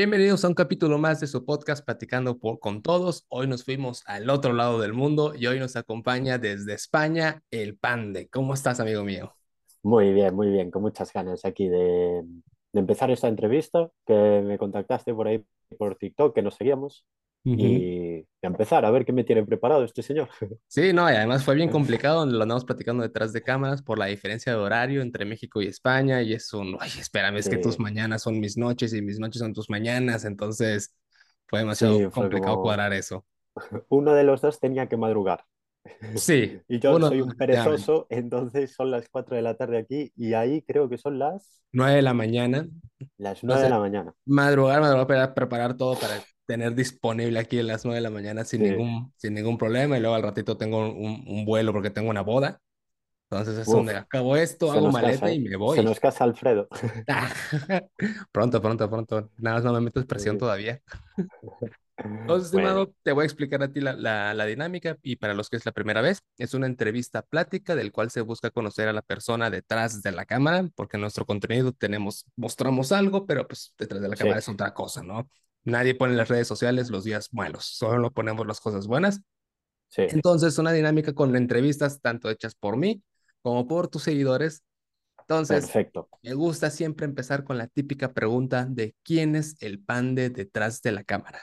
Bienvenidos a un capítulo más de su podcast Platicando por- con Todos. Hoy nos fuimos al otro lado del mundo y hoy nos acompaña desde España el Pande. ¿Cómo estás, amigo mío? Muy bien, muy bien, con muchas ganas aquí de, empezar esta entrevista, que me contactaste por ahí por TikTok, que nos seguíamos, Ujú. y de empezar a ver qué me tiene preparado este señor. Sí, no, y además fue bien complicado, lo andamos platicando detrás de cámaras por la diferencia de horario entre México y España y es un, ay, espérame, es que tus Sí, mañanas son mis noches y mis noches son tus mañanas, entonces fue demasiado sí, fue complicado como cuadrar eso. uno de los dos tenía que madrugar. Sí, Y yo uno, soy un perezoso, entonces son las 4 de la tarde aquí y ahí creo que son las, 9 de la mañana, las 9 de la mañana. Madrugar, madrugar para preparar todo para tener disponible aquí a las 9 de la mañana sin Sí, ningún, sin ningún problema. Y luego al ratito tengo un, un vuelo porque tengo una boda. Entonces es donde acabo esto, se hago maleta casa, y me Se voy. nos casa Alfredo. Pronto, pronto, pronto. Nada más no me metes presión Sí. todavía. Entonces, Bueno, estimado, te voy a explicar a ti la, la, la dinámica y para los que es la primera vez, es una entrevista plática del cual se busca conocer a la persona detrás de la cámara, porque en nuestro contenido tenemos, mostramos algo, pero pues detrás de la cámara sí, es otra cosa, ¿no? Nadie pone en las redes sociales los días malos, solo ponemos las cosas buenas. sí. Entonces, una dinámica con entrevistas tanto hechas por mí como por tus seguidores. Entonces, Perfecto. me gusta siempre empezar con la típica pregunta de quién es el pande detrás de la cámara.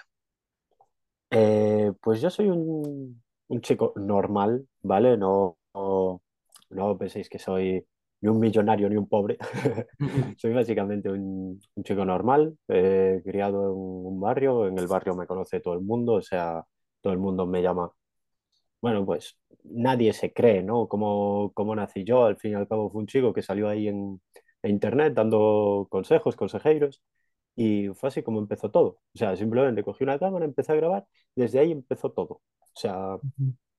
Eh, pues yo soy un, un chico normal, ¿vale? No, no, no penséis que soy ni un millonario ni un pobre. Soy básicamente un, un chico normal, eh, criado en un barrio. En el barrio me conoce todo el mundo, o sea, todo el mundo me llama. Bueno, pues nadie se cree, ¿no? Cómo, cómo nací yo, al fin y al cabo fue un chico que salió ahí en, en internet dando consejos, consejeros, y fue así como empezó todo. O sea, simplemente cogí una cámara, empecé a grabar, desde ahí empezó todo. O sea,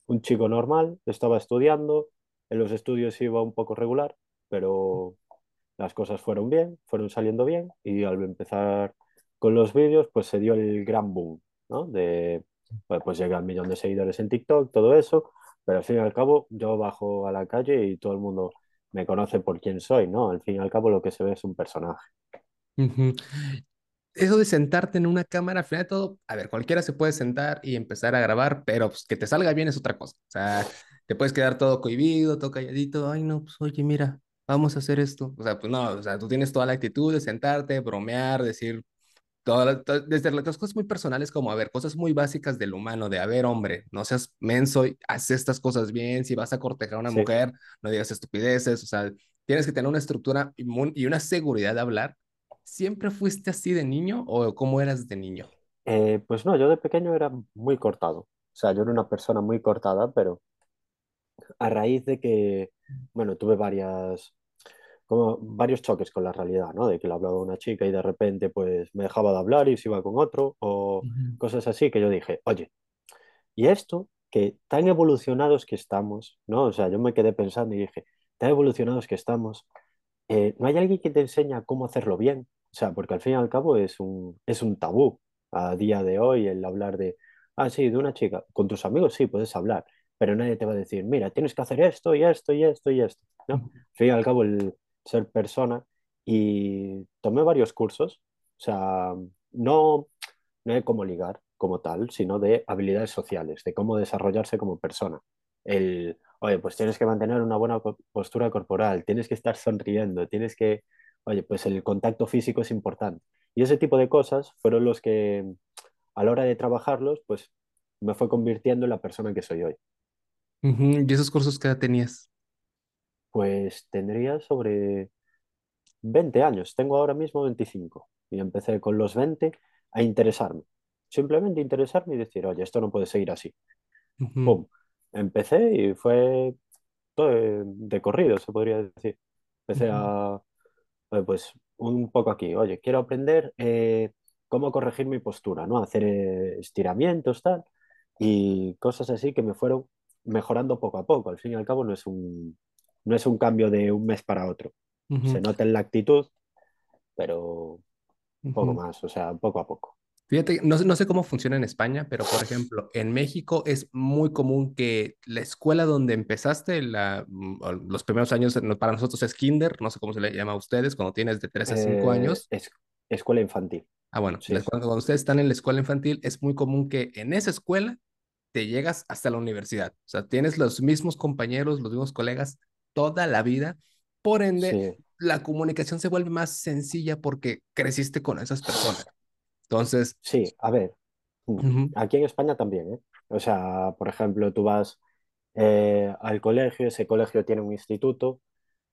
un chico normal, estaba estudiando, en los estudios iba un poco regular, pero las cosas fueron bien, fueron saliendo bien, y al empezar con los vídeos, pues se dio el gran boom, ¿no? De pues, pues llega al millón de seguidores en TikTok, todo eso, pero al fin y al cabo yo bajo a la calle y todo el mundo me conoce por quién soy, ¿no? Al fin y al cabo lo que se ve es un personaje. Eso de sentarte en una cámara, al final de todo, a ver, cualquiera se puede sentar y empezar a grabar, pero pues, que te salga bien es otra cosa. O sea, te puedes quedar todo cohibido, todo calladito. Ay, no, pues oye, mira, vamos a hacer esto. O sea, pues no, o sea, tú tienes toda la actitud de sentarte, bromear, decir todas desde las cosas muy personales como, a ver, cosas muy básicas del humano, de, a ver, hombre, no seas menso, y haz estas cosas bien, si vas a cortejar a una Sí. mujer, no digas estupideces, o sea, tienes que tener una estructura y una seguridad de hablar. ¿Siempre fuiste así de niño o cómo eras de niño? Eh, pues no, yo de pequeño era muy cortado. O sea, yo era una persona muy cortada, pero a raíz de que, bueno, tuve varias, como varios choques con la realidad, ¿no? De que le hablaba a una chica y de repente pues me dejaba de hablar y se iba con otro o Ujú, cosas así que yo dije, oye, ¿y esto? Que tan evolucionados que estamos, ¿no? O sea, yo me quedé pensando y dije, tan evolucionados que estamos, eh, ¿no hay alguien que te enseña cómo hacerlo bien? O sea, porque al fin y al cabo es un, es un tabú a día de hoy el hablar de, ah, sí, de una chica. Con tus amigos sí puedes hablar, pero nadie te va a decir, mira, tienes que hacer esto y esto y esto y esto, ¿no? Al fin y al cabo el ser persona y tomé varios cursos, o sea, no, no de cómo ligar como tal, sino de habilidades sociales, de cómo desarrollarse como persona. El, oye, pues tienes que mantener una buena postura corporal, tienes que estar sonriendo, tienes que, oye, pues el contacto físico es importante. Y ese tipo de cosas fueron los que a la hora de trabajarlos, pues me fue convirtiendo en la persona que soy hoy. ¿Y esos cursos edad tenías? Pues tendría sobre 20 años, tengo ahora mismo 25 y empecé con los 20 a interesarme, simplemente interesarme y decir, oye, esto no puede seguir así. Ujú, ¡Pum! Empecé y fue todo de, de corrido, se podría decir. Empecé a, pues, un poco aquí, oye, quiero aprender eh, cómo corregir mi postura, ¿no? Hacer eh, estiramientos, tal, y cosas así que me fueron mejorando poco a poco. Al fin y al cabo no es un, no es un cambio de un mes para otro. ujú, Se nota en la actitud, pero poco ujú. más, o sea, poco a poco. Fíjate, no, sé- no sé cómo funciona en España, pero por ejemplo, en México es muy común que la escuela donde empezaste, la, mm, los primeros años, para nosotros es kinder, no sé cómo se le llama a ustedes, cuando tienes de 3 a 5 Eh, años. es escuela infantil. Ah, bueno, Sí, cuando ustedes están en la escuela infantil, es muy común que en esa escuela te llegas hasta la universidad. O sea, tienes los mismos compañeros, los mismos colegas toda la vida. Por ende, Sí, la comunicación se vuelve más sencilla porque creciste con esas personas. Entonces, sí, a ver, mm, aquí en España también, ¿eh? O sea, por ejemplo, tú vas eh, al colegio, ese colegio tiene un instituto,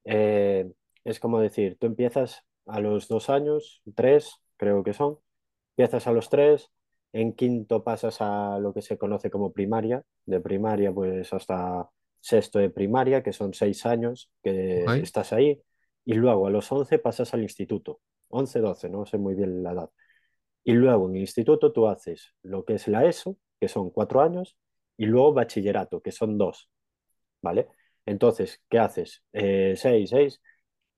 eh, es como decir, tú empiezas a los dos años, tres, creo que son, empiezas a los tres, en quinto pasas a lo que se conoce como primaria, de primaria pues hasta sexto de primaria, que son seis años que estás ahí, y luego a los once pasas al instituto, once, doce, no sé muy bien la edad. Y luego en el instituto tú haces lo que es la ESO, que son cuatro años, y luego bachillerato, que son dos, ¿vale? Entonces, ¿qué haces? Eh, seis, seis,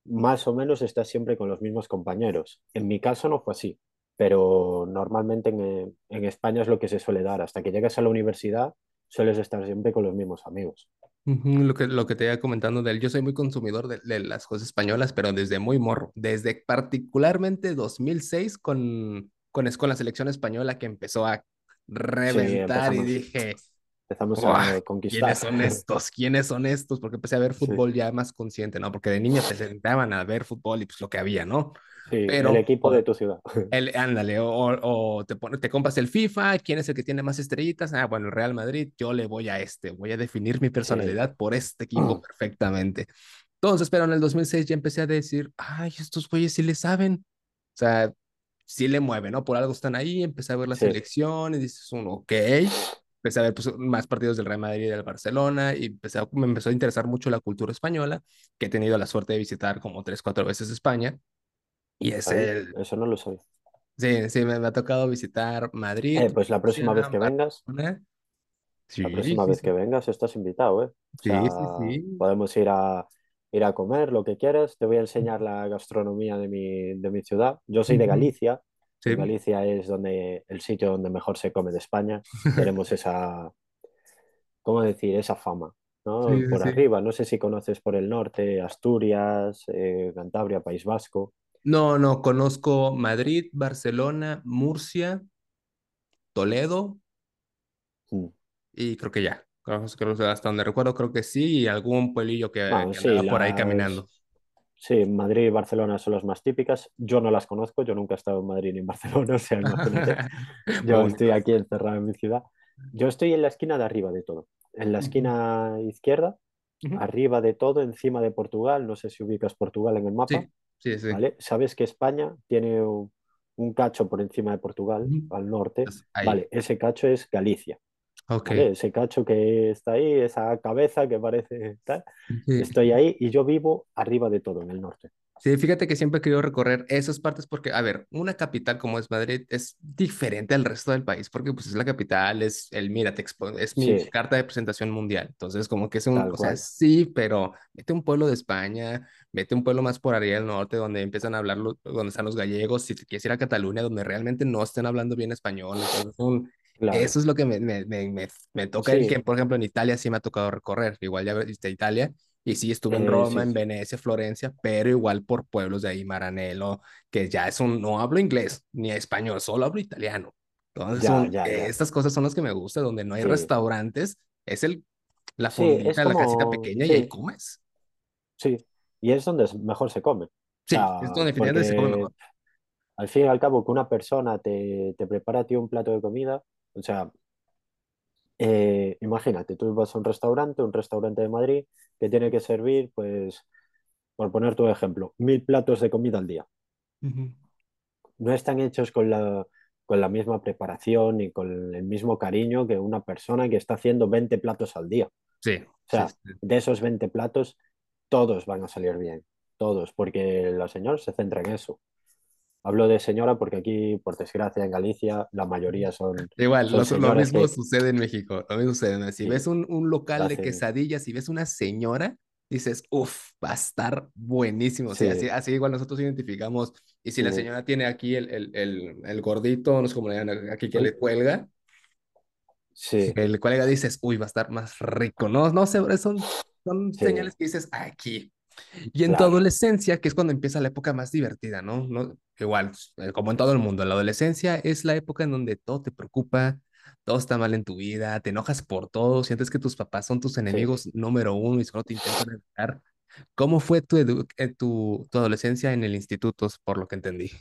más o menos estás siempre con los mismos compañeros. En mi caso no fue así, pero normalmente en, en España es lo que se suele dar. Hasta que llegas a la universidad, sueles estar siempre con los mismos amigos. Ujú, Lo que, lo que te iba comentando de él, yo soy muy consumidor de, de las cosas españolas, pero desde muy morro, desde particularmente 2006 con, con, es- con la selección española que empezó a Sí, reventar y empezamos, dije, empezamos ¡Buah! a ¿Quiénes conquistar. son estos? ¿Quiénes son estos? Porque empecé a ver Sí, fútbol ya más consciente, ¿no? Porque de niña te sentaban a ver fútbol y pues lo que había, ¿no? sí, el Pero, equipo de tu ciudad. el, ándale, o, o te, pone- te compras el FIFA, ¿quién es el que tiene más estrellitas? Ah, bueno, el Real Madrid, yo le voy a este, voy a definir mi Sí, personalidad por este equipo perfectamente. Entonces, pero en el 2006 ya empecé a decir, ay, estos güeyes sí le saben. O sea, sí le mueven, ¿no? Por algo están ahí, empecé a ver la sí, selección y dices uno, ok. Empecé a ver pues, más partidos del Real Madrid y del Barcelona y empecé a- me empezó a interesar mucho la cultura española, que he tenido la suerte de visitar como tres, cuatro veces España. Y es ahí, el, eso no lo soy. sí, sí, me, me ha tocado visitar Madrid, Eh, pues la próxima vez que vengas, Barcelona. la Sí, próxima sí, vez que sí, vengas estás invitado, ¿eh? O sí, sí, sea, sí. podemos ir a, ir a comer lo que quieras. Te voy a enseñar la gastronomía de mi, de mi ciudad. Yo soy de Galicia Sí, Galicia es donde, el sitio donde mejor se come de España. Tenemos esa, ¿cómo decir? Esa fama, ¿no? sí, Por sí. arriba, no sé si conoces por el norte, Asturias, eh, Cantabria, País Vasco. No, no, conozco Madrid, Barcelona, Murcia, Toledo Mm. y creo que ya. Creo, creo que hasta donde recuerdo, creo que sí, y algún pueblillo que, Bueno, que sí, andaba por ahí caminando. Sí, Madrid y Barcelona son las más típicas. Yo no las conozco, yo nunca he estado en Madrid ni en Barcelona, o sea, imagínate. Yo estoy aquí encerrado en mi ciudad. Yo estoy en la esquina de arriba de todo. En la esquina izquierda, arriba de todo, encima de Portugal. No sé si ubicas Portugal en el mapa, Sí, sí, sí. ¿vale? Sabes que España tiene un, cacho por encima de Portugal, al norte. Ahí. Vale, ese cacho es Galicia, Ok. ¿vale? Ese cacho que está ahí, esa cabeza que parece tal. Estoy Sí. ahí y yo vivo arriba de todo, en el norte. Sí, fíjate que siempre he querido recorrer esas partes porque, a ver, una capital como es Madrid es diferente al resto del país porque pues es la capital, es el, mira, te es mi Sí, carta de presentación mundial. Entonces, como que es un, tal o sea, cual. sí, pero vete a un pueblo de España, vete a un pueblo más por ahí del norte donde empiezan a hablar, lo- donde están los gallegos, si te quieres ir a Cataluña, donde realmente no estén hablando bien español. Entonces, un, Claro, eso es lo que me, me, me, me, toca el que, sí, por ejemplo, en Italia sí me ha tocado recorrer. Igual ya viste Italia y sí, estuve en eh, Roma, sí, en Venecia, Florencia, pero igual por pueblos de ahí, Maranello, que ya es un, no hablo inglés ni español, solo hablo italiano. Entonces, ya, son, ya, ya, estas cosas son las que me gustan, donde no hay sí, restaurantes, es el, la sí, es fondita, la casita como, pequeña y ahí sí, comes. sí, y es donde es- mejor se come, o Sí, es sea, donde definitivamente se come porque mejor. al fin y al cabo que una persona te, te prepara a ti un plato de comida, o sea, eh, imagínate, tú vas a un restaurante, un restaurante de Madrid, que tiene que servir, pues, por poner tu ejemplo, mil platos de comida al día. Ujú. no están hechos con la, con la misma preparación y con el mismo cariño que una persona que está haciendo 20 platos al día. O Sí, sí, sea, sí. de esos 20 platos, todos van a salir bien, todos, porque la señora se centra en eso. Hablo de señora porque aquí, por desgracia, en Galicia, la mayoría son, Igual, son lo, lo mismo que sucede en México, lo mismo sucede. ¿no? Si ves sí, un, un local de quesadillas, si ves una señora, dices, uff, va a estar buenísimo. Sí, así, sí, así igual nosotros identificamos. Y si la sí, señora tiene aquí el, el, el, el gordito, no sé cómo le llaman aquí que le cuelga, sí, el cuelga dices, uy, va a estar más rico. No, no sé, son, son señales que dices, aquí. Y en tu claro. adolescencia, que es cuando empieza la época más divertida, ¿no? ¿No? Igual, eh, como en todo el mundo, la adolescencia es la época en donde todo te preocupa, todo está mal en tu vida, te enojas por todo, sientes que tus papás son tus Sí. enemigos número uno y solo te intentan evitar. ¿Cómo fue tu, eh, tu, tu adolescencia en el instituto, por lo que entendí?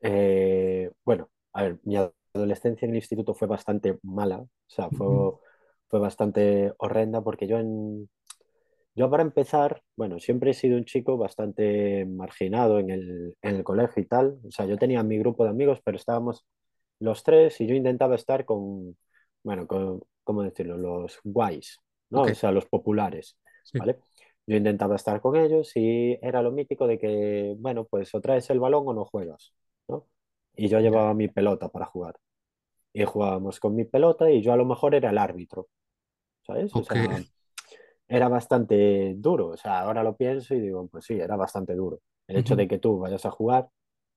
Eh, bueno, a ver, mi adolescencia en el instituto fue bastante mala, o sea, fue, Ujú. fue bastante horrenda porque yo en, Yo para empezar, bueno, siempre he sido un chico bastante marginado en el, en el colegio y tal. O sea, yo tenía mi grupo de amigos, pero estábamos los tres y yo intentaba estar con, bueno, con, ¿cómo decirlo? Los guays, ¿no? O sea, los populares, sí, ¿vale? Yo intentaba estar con ellos y era lo mítico de que, bueno, pues o traes el balón o no juegas, ¿no? Y yo llevaba mi pelota para jugar. Y jugábamos con mi pelota y yo a lo mejor era el árbitro, ¿sabes? O sea, era bastante duro. O sea, ahora lo pienso y digo, pues sí, era bastante duro. El hecho de que tú vayas a jugar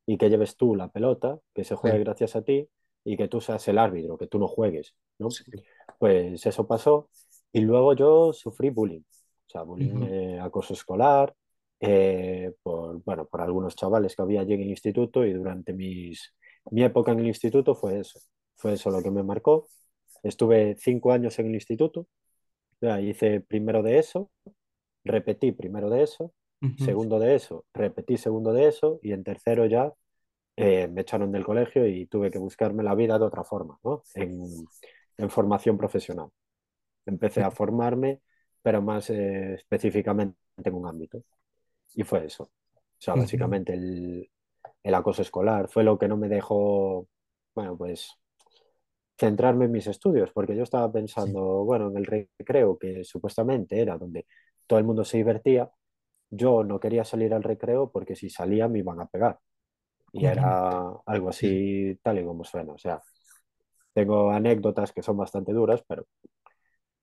y que lleves tú la pelota, que se juegue sí, gracias a ti y que tú seas el árbitro, que tú no juegues, ¿no? sí, Pues eso pasó y luego yo sufrí bullying. O sea, bullying, eh, acoso escolar, eh, por, bueno, por algunos chavales que había allí en el instituto y durante mis, mi época en el instituto fue eso. Fue eso lo que me marcó. Estuve cinco años en el instituto ya, hice primero de eso, repetí primero de eso, segundo de eso, repetí segundo de eso y en tercero ya eh, me echaron del colegio y tuve que buscarme la vida de otra forma, ¿no? En, en formación profesional. Empecé a formarme, pero más eh, específicamente en un ámbito. Y fue eso. O sea, básicamente el, el acoso escolar fue lo que no me dejó, bueno, pues centrarme en mis estudios, porque yo estaba sí, pensando, bueno, en el recreo, que supuestamente era donde todo el mundo se divertía, yo no quería salir al recreo porque si salía me iban a pegar. Y era algo sí, así tal y como suena. O sea, tengo anécdotas que son bastante duras, pero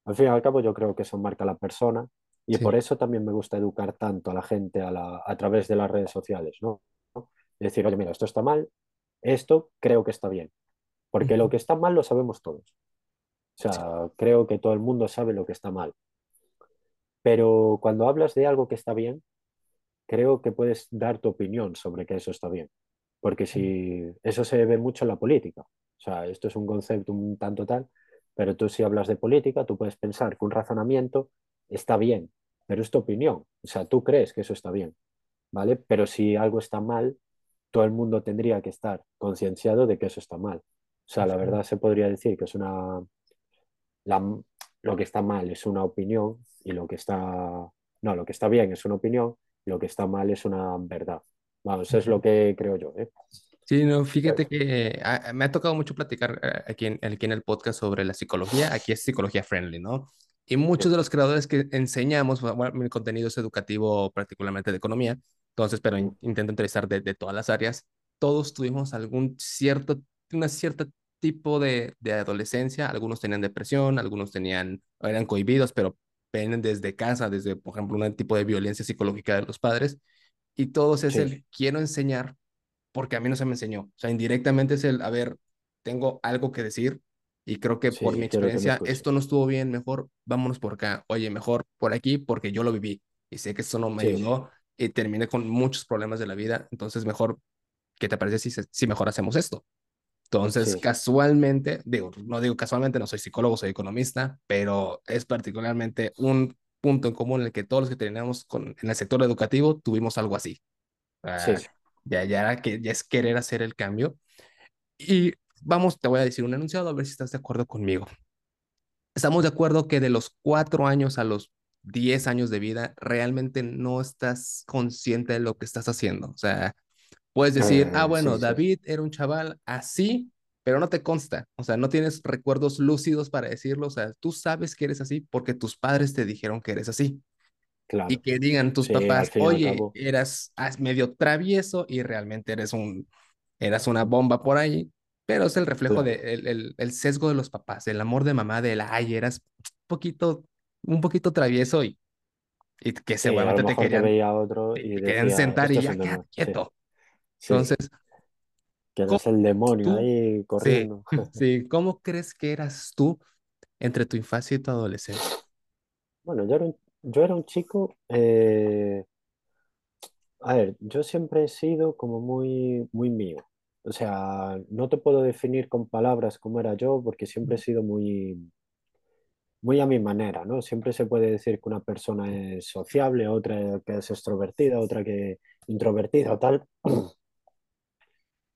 al fin y al cabo yo creo que eso marca a la persona y por eso también me gusta educar tanto a la gente a, la, a través de las redes sociales, ¿no? Es decir, oye, mira, esto está mal, esto creo que está bien, porque lo que está mal lo sabemos todos. O sí, sea, creo que todo el mundo sabe lo que está mal. Pero cuando hablas de algo que está bien, creo que puedes dar tu opinión sobre que eso está bien. Porque si eso se ve mucho en la política. O sea, esto es un concepto un tanto tal, pero tú si hablas de política, tú puedes pensar que un razonamiento está bien, pero es tu opinión. O sea, tú crees que eso está bien, ¿vale? Pero si algo está mal, todo el mundo tendría que estar concienciado de que eso está mal. O sea, la verdad se podría decir que es una la, lo que está mal es una opinión y lo que está, no, lo que está bien es una opinión y lo que está mal es una verdad. Vamos, es lo que creo yo, ¿eh? Sí, no, fíjate que ah, me ha tocado mucho platicar eh, aquí en, aquí en el podcast sobre la psicología. Aquí es psicología friendly, ¿no? Y muchos de los creadores que enseñamos, bueno, mi contenido es educativo, particularmente de economía, entonces, pero in- intento entrevistar de, de todas las áreas. Todos tuvimos algún cierto, una cierta tipo de, de adolescencia. Algunos tenían depresión, algunos tenían, eran cohibidos, pero vienen desde casa, desde, por ejemplo, un tipo de violencia psicológica de los padres. Y todos es sí, el quiero enseñar porque a mí no se me enseñó. O sea, indirectamente es el, a ver, tengo algo que decir y creo que por mi sí, que me experiencia esto no estuvo bien, mejor vámonos por acá. Oye, mejor por aquí porque yo lo viví y sé que esto no me Sí, ayudó y terminé con muchos problemas de la vida. Entonces, mejor, ¿qué te parece si, si mejor hacemos esto? Entonces, sí, casualmente, digo, no digo casualmente, no soy psicólogo, soy economista, pero es particularmente un punto en común en el que todos los que teníamos con, en el sector educativo tuvimos algo así. sí, Ah, sí. ya, ya, era que, ya es querer hacer el cambio. Y vamos, te voy a decir un enunciado a ver si estás de acuerdo conmigo. Estamos de acuerdo que de los cuatro años a los diez años de vida, realmente no estás consciente de lo que estás haciendo. O sea, puedes decir, ah, Eh, bueno, sí, sí, David era un chaval así, pero no te consta. O sea, no tienes recuerdos lúcidos para decirlo. O sea, tú sabes que eres así porque tus padres te dijeron que eres así. Y claro. que digan tus Sí, papás, y oye, eras as- medio travieso y realmente eres un, eras una bomba por ahí, pero es el reflejo de, claro. el, el, el sesgo de los papás, el amor de mamá, del, ay, eras un poquito, un poquito travieso y, y que Sí, seguramente te mejor te querían, otro y te querían decía, sentar esto y ya. Sí, quieto. Entonces, que ¿cómo eres el demonio tú, ahí corriendo. sí, cómo crees que eras tú entre tu infancia y tu adolescencia? Bueno, yo era un, yo era un chico. eh, A ver, yo siempre he sido como muy, muy mío. O sea, no te puedo definir con palabras cómo era yo, porque siempre he sido muy, muy a mi manera, ¿no? Siempre se puede decir que una persona es sociable, otra que es extrovertida, otra que introvertida o tal,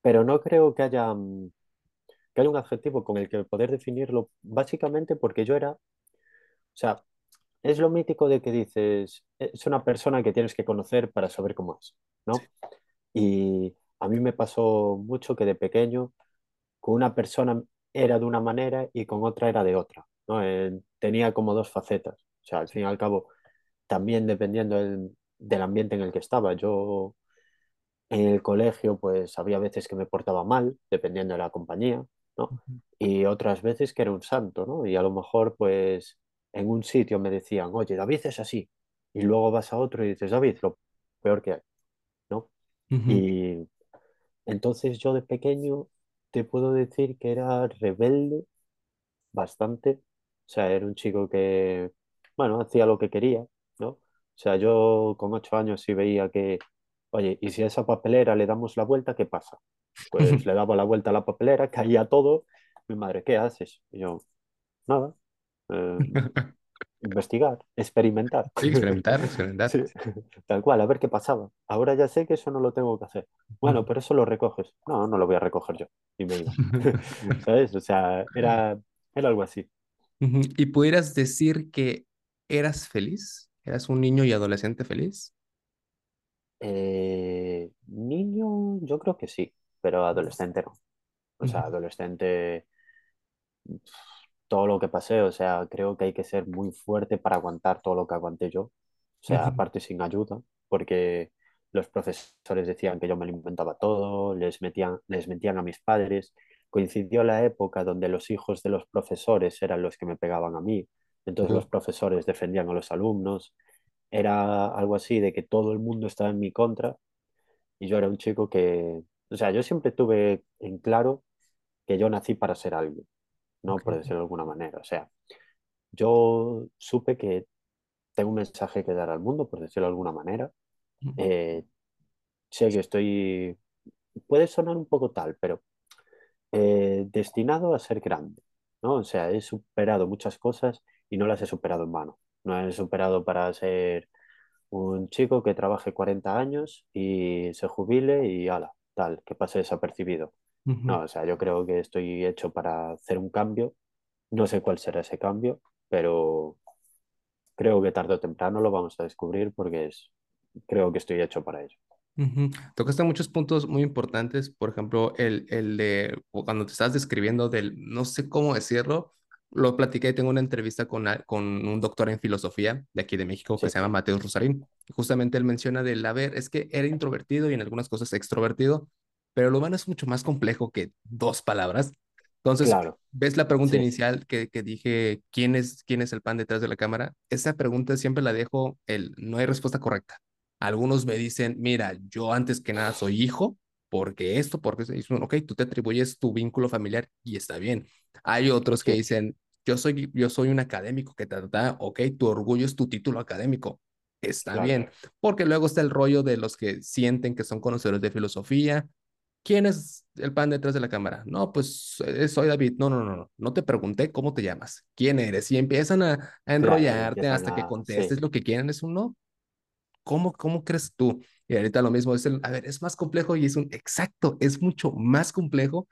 pero no creo que haya, mm, que haya un adjetivo con el que poder definirlo, básicamente porque yo era, o sea, es lo mítico de que dices, es una persona que tienes que conocer para saber cómo es. ¿no? Y a mí me pasó mucho que de pequeño con una persona era de una manera y con otra era de otra, ¿no? Eh, tenía como dos facetas. O sea, al fin y al cabo, también dependiendo del, del ambiente en el que estaba. Yo en el colegio, pues había veces que me portaba mal, dependiendo de la compañía, ¿no? Y otras veces que era un santo, ¿no? Y a lo mejor, pues en un sitio me decían, oye, David es así. Y luego vas a otro y dices, David, lo peor que hay, ¿no? Y entonces yo de pequeño te puedo decir que era rebelde bastante. O sea, era un chico que, bueno, hacía lo que quería, ¿no? O sea, yo con ocho años sí veía que, oye, ¿y si a esa papelera le damos la vuelta, qué pasa? Pues le daba la vuelta a la papelera, caía todo. Mi madre, ¿qué haces? Y yo, nada, eh, investigar, experimentar. Sí, experimentar, experimentar. Sí, tal cual, a ver qué pasaba. Ahora ya sé que eso no lo tengo que hacer. Bueno, pero eso lo recoges. No, no lo voy a recoger yo. Y me iba. ¿Sabes? O sea, era, era algo así. ¿Y pudieras decir que eras feliz? ¿Eras un niño y adolescente feliz? Eh, niño, yo creo que sí, pero adolescente no. O sea, adolescente, todo lo que pasé, o sea, creo que hay que ser muy fuerte para aguantar todo lo que aguanté yo. O sea, aparte sin ayuda, porque los profesores decían que yo me lo inventaba todo, les metían, les mentían a mis padres. Coincidió la época donde los hijos de los profesores eran los que me pegaban a mí. Entonces los profesores defendían a los alumnos. Era algo así de que todo el mundo estaba en mi contra y yo era un chico que, o sea, yo siempre tuve en claro que yo nací para ser alguien, ¿no? Por decirlo de alguna manera. O sea, yo supe que tengo un mensaje que dar al mundo, por decirlo de alguna manera. Eh, sé que estoy, puede sonar un poco tal, pero eh, destinado a ser grande, ¿no? O sea, he superado muchas cosas y no las he superado en vano. No he superado para ser un chico que trabaje 40 años y se jubile y ala, tal, que pase desapercibido. No, o sea, yo creo que estoy hecho para hacer un cambio. No sé cuál será ese cambio, pero creo que tarde o temprano lo vamos a descubrir porque es, creo que estoy hecho para ello. ujú. Tocaste muchos puntos muy importantes, por ejemplo, el, el de cuando te estás describiendo del, no sé cómo decirlo, lo platiqué, tengo una entrevista con, con un doctor en filosofía de aquí de México que Sí, se llama Mateo Rosarín. Justamente él menciona del, a ver, es que era introvertido y en algunas cosas extrovertido, pero lo humano es mucho más complejo que dos palabras. Entonces, claro, ¿ves la pregunta sí, inicial que, que dije, ¿quién es, quién es el pan detrás de la cámara? Esa pregunta siempre la dejo, el, no hay respuesta correcta. Algunos me dicen, mira, yo antes que nada soy hijo, porque esto, porque y dicen, ok, tú te atribuyes tu vínculo familiar y está bien. Hay otros que sí, dicen, yo soy, yo soy un académico que te da, ok, tu orgullo es tu título académico, está claro, bien, porque luego está el rollo de los que sienten que son conocedores de filosofía. ¿Quién es el pan detrás de la cámara? No, pues eh, soy David. No, no, no, no, no te pregunté cómo te llamas, quién eres, y empiezan a, a claro, enrollarte empiezan hasta que a, sí, contestes lo que quieren. Es un no, ¿Cómo, cómo crees tú? Y ahorita lo mismo es el, a ver, es más complejo y es un, exacto, es mucho más complejo.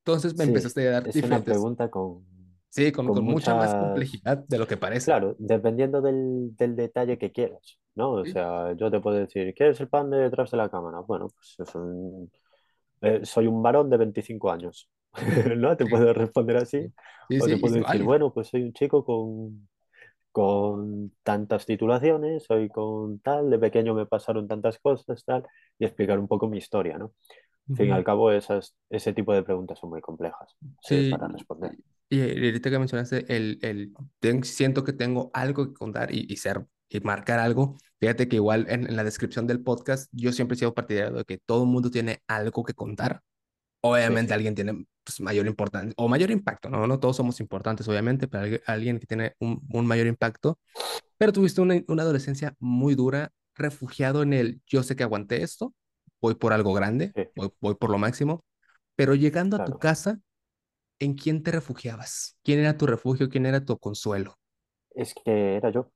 Entonces me sí, empezaste a dar es una diferentes, pregunta con, sí, con, con con mucha más complejidad de lo que parece. claro, dependiendo del, del detalle que quieras, ¿no? O Sí, sea, yo te puedo decir, ¿qué es el pan de detrás de la cámara? Bueno, pues es un, eh, soy un varón de 25 años, ¿no? Te puedo responder así, sí, o te puedo decir, bueno, pues soy un chico con, con tantas titulaciones, soy con tal, de pequeño me pasaron tantas cosas, tal, y explicar un poco mi historia, ¿no? Al fin y al cabo, esas, ese tipo de preguntas son muy complejas, eh, para Sí, responder. y, y ahorita que mencionaste el, el ten- siento que tengo algo que contar y, y ser y marcar algo. Fíjate que igual en, en la descripción del podcast yo siempre he sido partidario de que todo el mundo tiene algo que contar Sí, Obviamente alguien tiene pues, mayor importancia o mayor impacto, ¿no? No todos somos importantes, obviamente, pero alguien, que tiene un, un mayor impacto. Pero tuviste una, una adolescencia muy dura. refugiado en el, yo sé que aguanté esto, voy por algo grande, sí, voy, voy por lo máximo, pero llegando a tu claro. casa, ¿en quién te refugiabas? ¿Quién era tu refugio? ¿Quién era tu consuelo? Es que era yo.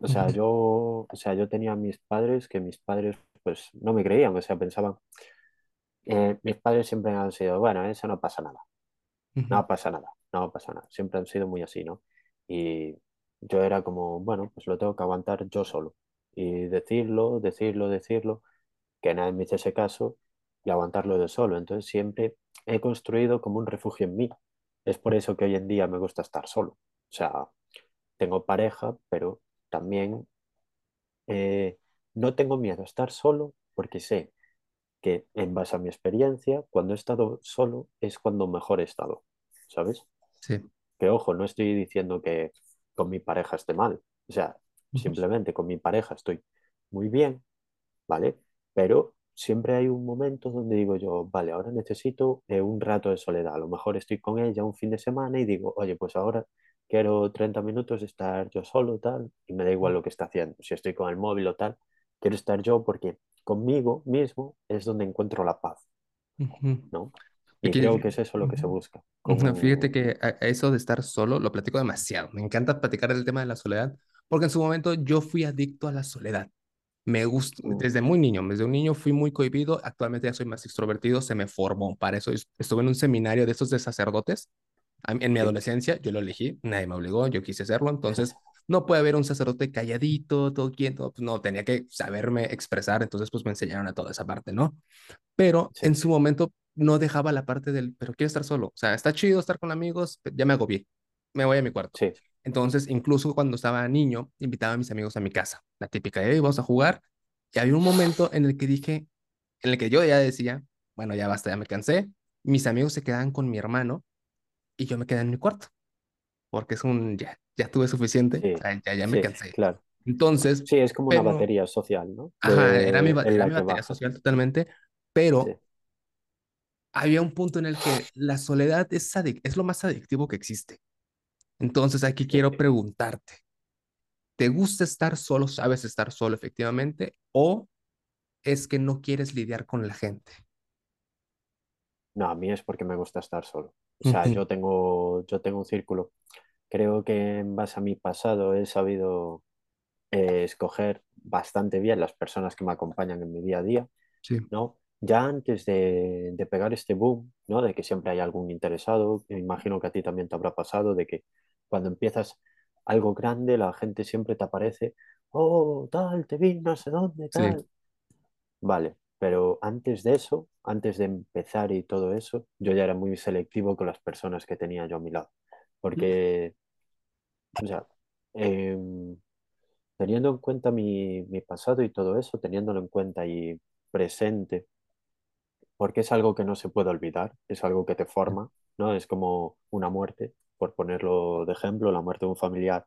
O sea, yo, o sea, yo tenía a mis padres que mis padres pues no me creían, o sea, pensaban, eh, mis padres siempre han sido, bueno, eso no pasa nada, no pasa nada, no pasa nada, siempre han sido muy así, ¿no? Y yo era como, bueno, pues lo tengo que aguantar yo solo. Y decirlo, decirlo, decirlo, que nadie me hiciese caso y aguantarlo yo solo. Entonces siempre he construido como un refugio en mí. Es por eso que hoy en día me gusta estar solo. O sea, tengo pareja, pero también eh, no tengo miedo a estar solo porque sé que en base a mi experiencia, cuando he estado solo es cuando mejor he estado, ¿sabes? Sí. Que ojo, no estoy diciendo que con mi pareja esté mal, o sea, simplemente con mi pareja estoy muy bien, ¿vale? Pero siempre hay un momento donde digo yo, vale, ahora necesito eh, un rato de soledad, a lo mejor estoy con ella un fin de semana y digo, oye, pues ahora quiero 30 minutos de estar yo solo, tal, y me da igual lo que está haciendo, si estoy con el móvil o tal, quiero estar yo porque conmigo mismo es donde encuentro la paz. ¿no? Y creo que es eso lo que se busca. Fíjate que eso de estar solo lo platico demasiado. Me encanta platicar el tema de la soledad, porque en su momento yo fui adicto a la soledad. Me gusta, mm, desde muy niño, desde un niño fui muy cohibido, actualmente ya soy más extrovertido, se me formó para eso. est- Estuve en un seminario de estos de sacerdotes. En mi adolescencia yo lo elegí, nadie me obligó, yo quise hacerlo, entonces no puede haber un sacerdote calladito, todo quieto, pues no, tenía que saberme expresar, entonces pues me enseñaron a toda esa parte, ¿no? pero sí, en su momento no dejaba la parte del, pero quiero estar solo. O sea, está chido estar con amigos, ya me agobié, me voy a mi cuarto. sí, Entonces, incluso cuando estaba niño, invitaba a mis amigos a mi casa, la típica de, "Hey, vamos a jugar. Y había un momento en el que dije, en el que yo ya decía, bueno, ya basta, ya me cansé. Mis amigos se quedaban con mi hermano y yo me quedé en mi cuarto, porque es un, ya, ya tuve suficiente, o sí, sea, ya, ya me sí, cansé. claro. Entonces, Sí, es como una pero, batería social, ¿no? ajá, era mi, era batería social totalmente, Sí, pero había un punto en el que la soledad es, es lo más adictivo que existe. Entonces aquí quiero preguntarte, ¿te gusta estar solo? ¿Sabes estar solo efectivamente? ¿O es que no quieres lidiar con la gente? No, a mí es porque me gusta estar solo. O sea, yo tengo, yo tengo un círculo. Creo que en base a mi pasado he sabido eh, escoger bastante bien las personas que me acompañan en mi día a día, Sí, ¿no? Ya antes de, de pegar este boom, ¿no? De que siempre hay algún interesado, me imagino que a ti también te habrá pasado, de que cuando empiezas algo grande, la gente siempre te aparece, oh, tal, te vi, no sé dónde, sí. tal. Vale, pero antes de eso, antes de empezar y todo eso, yo ya era muy selectivo con las personas que tenía yo a mi lado. Porque, o sea, em, teniendo en cuenta mi, mi pasado y todo eso, teniéndolo en cuenta y presente, porque es algo que no se puede olvidar, es algo que te forma, ¿no? Es como una muerte, por ponerlo de ejemplo, la muerte de un familiar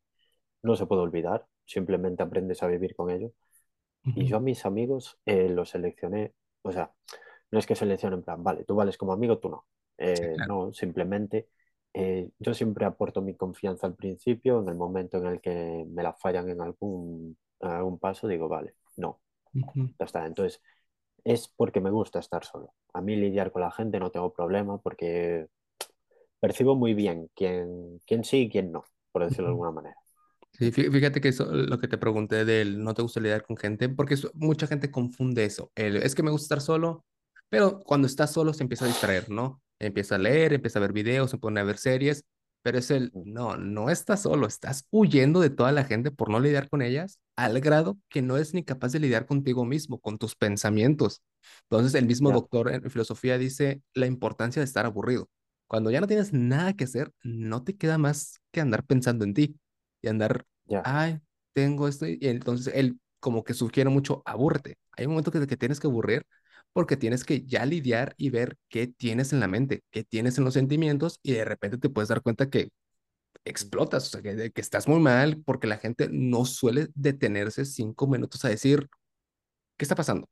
no se puede olvidar, simplemente aprendes a vivir con ello. Y yo a mis amigos eh, los seleccioné, o sea, no es que seleccione en plan, vale, tú vales como amigo, tú no. Sí, Eh, claro. no, simplemente eh, yo siempre aporto mi confianza al principio, en el momento en el que me la fallan en algún, en algún paso, digo, vale, no, Ujú, ya está. Entonces, es porque me gusta estar solo. A mí lidiar con la gente no tengo problema porque percibo muy bien quién, quién sí y quién no, por decirlo de ujú. alguna manera. Sí, fí- fíjate que eso, lo que te pregunté del no te gusta lidiar con gente, porque eso- mucha gente confunde eso. El, es que me gusta estar solo, pero cuando estás solo se empieza a distraer, ¿no? Empieza a leer, empieza a ver videos, se pone a ver series, pero es el, no, no estás solo, estás huyendo de toda la gente por no lidiar con ellas, al grado que no es ni capaz de lidiar contigo mismo, con tus pensamientos. Entonces, el mismo doctor en filosofía dice la importancia de estar aburrido. Cuando ya no tienes nada que hacer, no te queda más que andar pensando en ti y andar ya, ay, tengo esto, y entonces él como que sugiere mucho, abúrrete. Hay un momento que, que tienes que aburrir porque tienes que ya lidiar y ver qué tienes en la mente, qué tienes en los sentimientos y de repente te puedes dar cuenta que explotas, o sea, que, que estás muy mal porque la gente no suele detenerse cinco minutos a decir, ¿qué está pasando?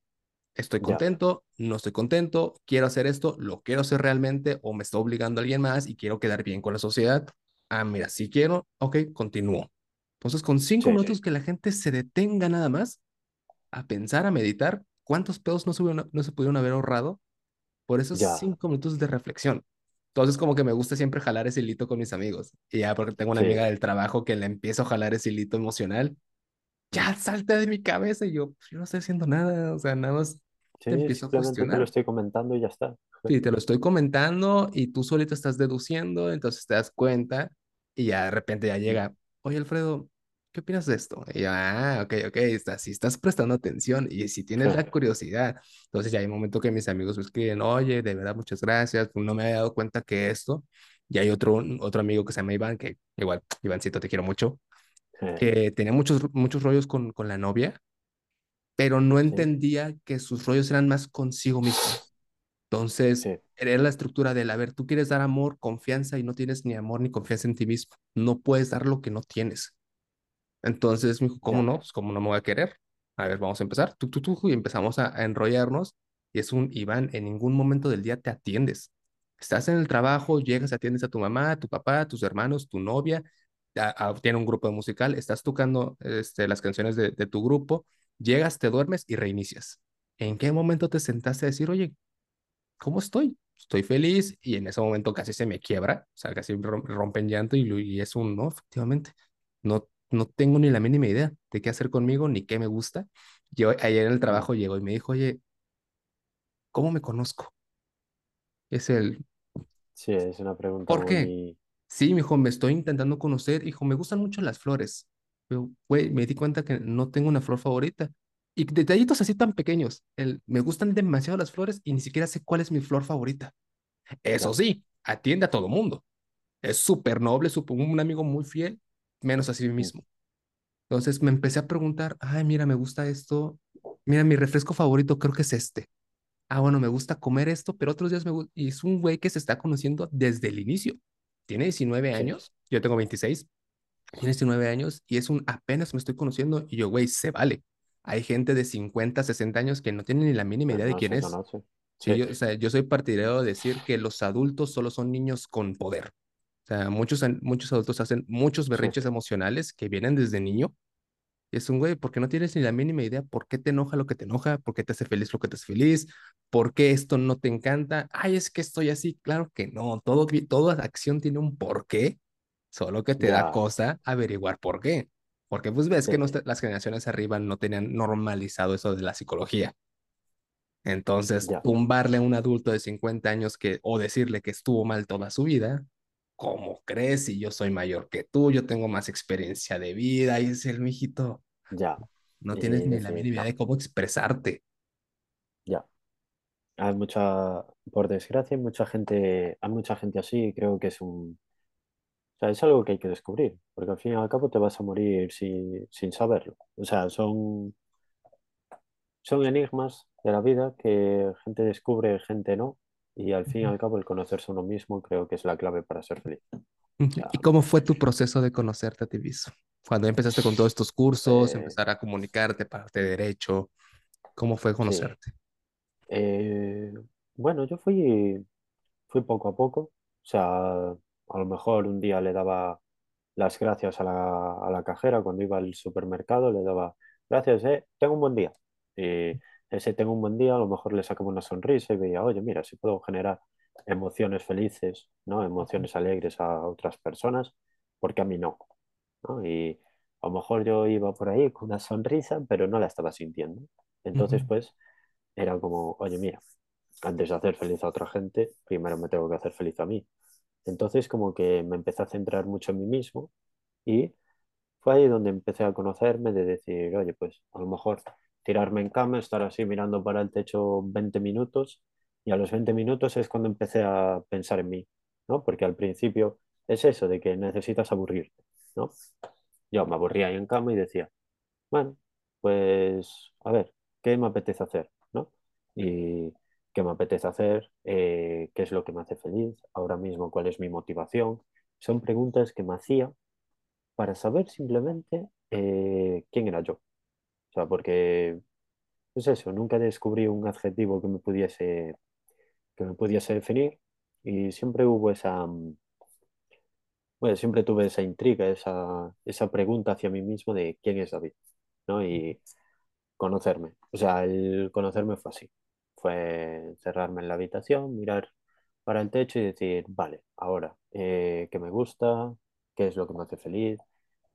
Estoy ya, contento, no estoy contento, quiero hacer esto, lo quiero hacer realmente o me está obligando a alguien más y quiero quedar bien con la sociedad. Ah, mira, si quiero, ok, continúo. Entonces, con cinco sí, minutos que la gente se detenga nada más, a pensar, a meditar, ¿cuántos pedos no se, hubieron- no se pudieron haber ahorrado por esos Ya, cinco minutos de reflexión? Entonces, como que me gusta siempre jalar ese hilito con mis amigos. Y ya, porque tengo una amiga sí, del trabajo que le empiezo a jalar ese hilito emocional, ya salta de mi cabeza y yo, pues, yo no estoy haciendo nada, o sea, nada más te sí, empiezo a simplemente te lo cuestionar. estoy comentando y ya está. Sí, te lo estoy comentando y tú solito estás deduciendo, entonces te das cuenta y ya de repente ya llega, oye Alfredo, ¿qué opinas de esto? Y yo, ah, ok, ok, estás, si estás prestando atención y si tienes la curiosidad, entonces ya hay un momento que mis amigos me escriben, oye, de verdad, muchas gracias, no me había dado cuenta que esto, y hay otro, otro amigo que se llama Iván, que igual, Ivancito, te quiero mucho, que tenía muchos, muchos rollos con, con la novia, pero no Sí, entendía que sus rollos eran más consigo mismo. Entonces, sí, era la estructura del, a ver, tú quieres dar amor, confianza y no tienes ni amor ni confianza en ti mismo. No puedes dar lo que no tienes. Entonces me dijo, ¿cómo no? Pues, ¿cómo no me voy a querer? A ver, vamos a empezar. Tú, tú, tú, y empezamos a, a enrollarnos. Y es un, Iván, en ningún momento del día te atiendes. Estás en el trabajo, llegas, atiendes a tu mamá, a tu papá, a tus hermanos, tu novia, a- a- tiene un grupo musical, estás tocando este, las canciones de, de tu grupo, llegas, te duermes y reinicias. ¿En qué momento te sentaste a decir, oye, ¿cómo estoy? Estoy feliz y en ese momento casi se me quiebra, o sea, casi rom- rompen llanto y es un no, efectivamente. No, no tengo ni la mínima idea de qué hacer conmigo ni qué me gusta. Yo ayer en el trabajo llegó y me dijo, oye, ¿cómo me conozco? Es el, sí, es una pregunta ¿por qué? muy, Sí, me dijo, me estoy intentando conocer, hijo, me gustan mucho las flores. Pero, güey, me di cuenta que no tengo una flor favorita. Y detallitos así tan pequeños. El, me gustan demasiado las flores y ni siquiera sé cuál es mi flor favorita. Eso sí, atiende a todo mundo. Es súper noble, súper un amigo muy fiel, menos a sí mismo. Entonces me empecé a preguntar, ay, mira, me gusta esto. Mira, mi refresco favorito creo que es este. Ah, bueno, me gusta comer esto, pero otros días me gusta. Y es un güey que se está conociendo desde el inicio. Tiene 19 sí, años, yo tengo 26, tiene 19 años y es un apenas me estoy conociendo. Y yo, güey, se vale. Hay gente de 50, 60 años que no tiene ni la mínima idea de quién es. Sí, yo, o sea, yo soy partidario de decir que los adultos solo son niños con poder. Sea, muchos, muchos adultos hacen muchos sí, berrinches emocionales que vienen desde niño. Y es un güey, porque no tienes ni la mínima idea por qué te enoja lo que te enoja, por qué te hace feliz lo que te hace feliz, por qué esto no te encanta. Ay, es que estoy así. Claro que no. Todo, toda acción tiene un porqué, solo que te da cosa averiguar por qué. Porque pues ves sí, que nuestra- las generaciones arriba no tenían normalizado eso de la psicología. Entonces, ya, tumbarle a un adulto de 50 años que, o decirle que estuvo mal toda su vida, ¿cómo crees? Si yo soy mayor que tú, yo tengo más experiencia de vida, y es el mijito, ya. no tienes ni la decir, mínima idea de cómo expresarte. ya. Hay mucha, por desgracia, hay mucha gente, hay mucha gente así y creo que es un, o sea, es algo que hay que descubrir, porque al fin y al cabo te vas a morir si- sin saberlo. O sea, son, son enigmas de la vida que gente descubre, gente no, y al fin y al cabo el conocerse uno mismo creo que es la clave para ser feliz. ¿Y cómo fue tu proceso de conocerte a ti mismo? Cuando empezaste con todos estos cursos, eh, empezar a comunicarte, parte de derecho, ¿cómo fue sí. conocerte? Eh, bueno, yo fui, fui poco a poco, o sea, a lo mejor un día le daba las gracias a la, a la cajera cuando iba al supermercado, le daba gracias, eh, tengo un buen día. Y ese tengo un buen día, a lo mejor le sacaba una sonrisa y veía, oye, mira, si puedo generar emociones felices, ¿no? Emociones alegres a otras personas, porque a mí no, ¿no? Y a lo mejor yo iba por ahí con una sonrisa, pero no la estaba sintiendo. Entonces, pues, era como, oye, mira, antes de hacer feliz a otra gente, primero me tengo que hacer feliz a mí. Entonces, como que me empecé a centrar mucho en mí mismo y fue ahí donde empecé a conocerme, de decir, oye, pues a lo mejor tirarme en cama, estar así mirando para el techo 20 minutos y a los 20 minutos es cuando empecé a pensar en mí, ¿no? Porque al principio es eso de que necesitas aburrirte, ¿no? Yo me aburría ahí en cama y decía, bueno, pues a ver, ¿qué me apetece hacer? ¿no? Y qué me apetece hacer, Eh, qué es lo que me hace feliz, ahora mismo cuál es mi motivación. Son preguntas que me hacía para saber simplemente eh, quién era yo. O sea, porque es eso, nunca descubrí un adjetivo que me pudiese, que me pudiese definir y siempre hubo esa, mm, bueno, siempre tuve esa intriga, esa, esa pregunta hacia mí mismo de quién es David, ¿no? Y conocerme. O sea, el conocerme fue así. Fue encerrarme en la habitación, mirar para el techo y decir, vale, ahora, eh, ¿qué me gusta? ¿Qué es lo que me hace feliz?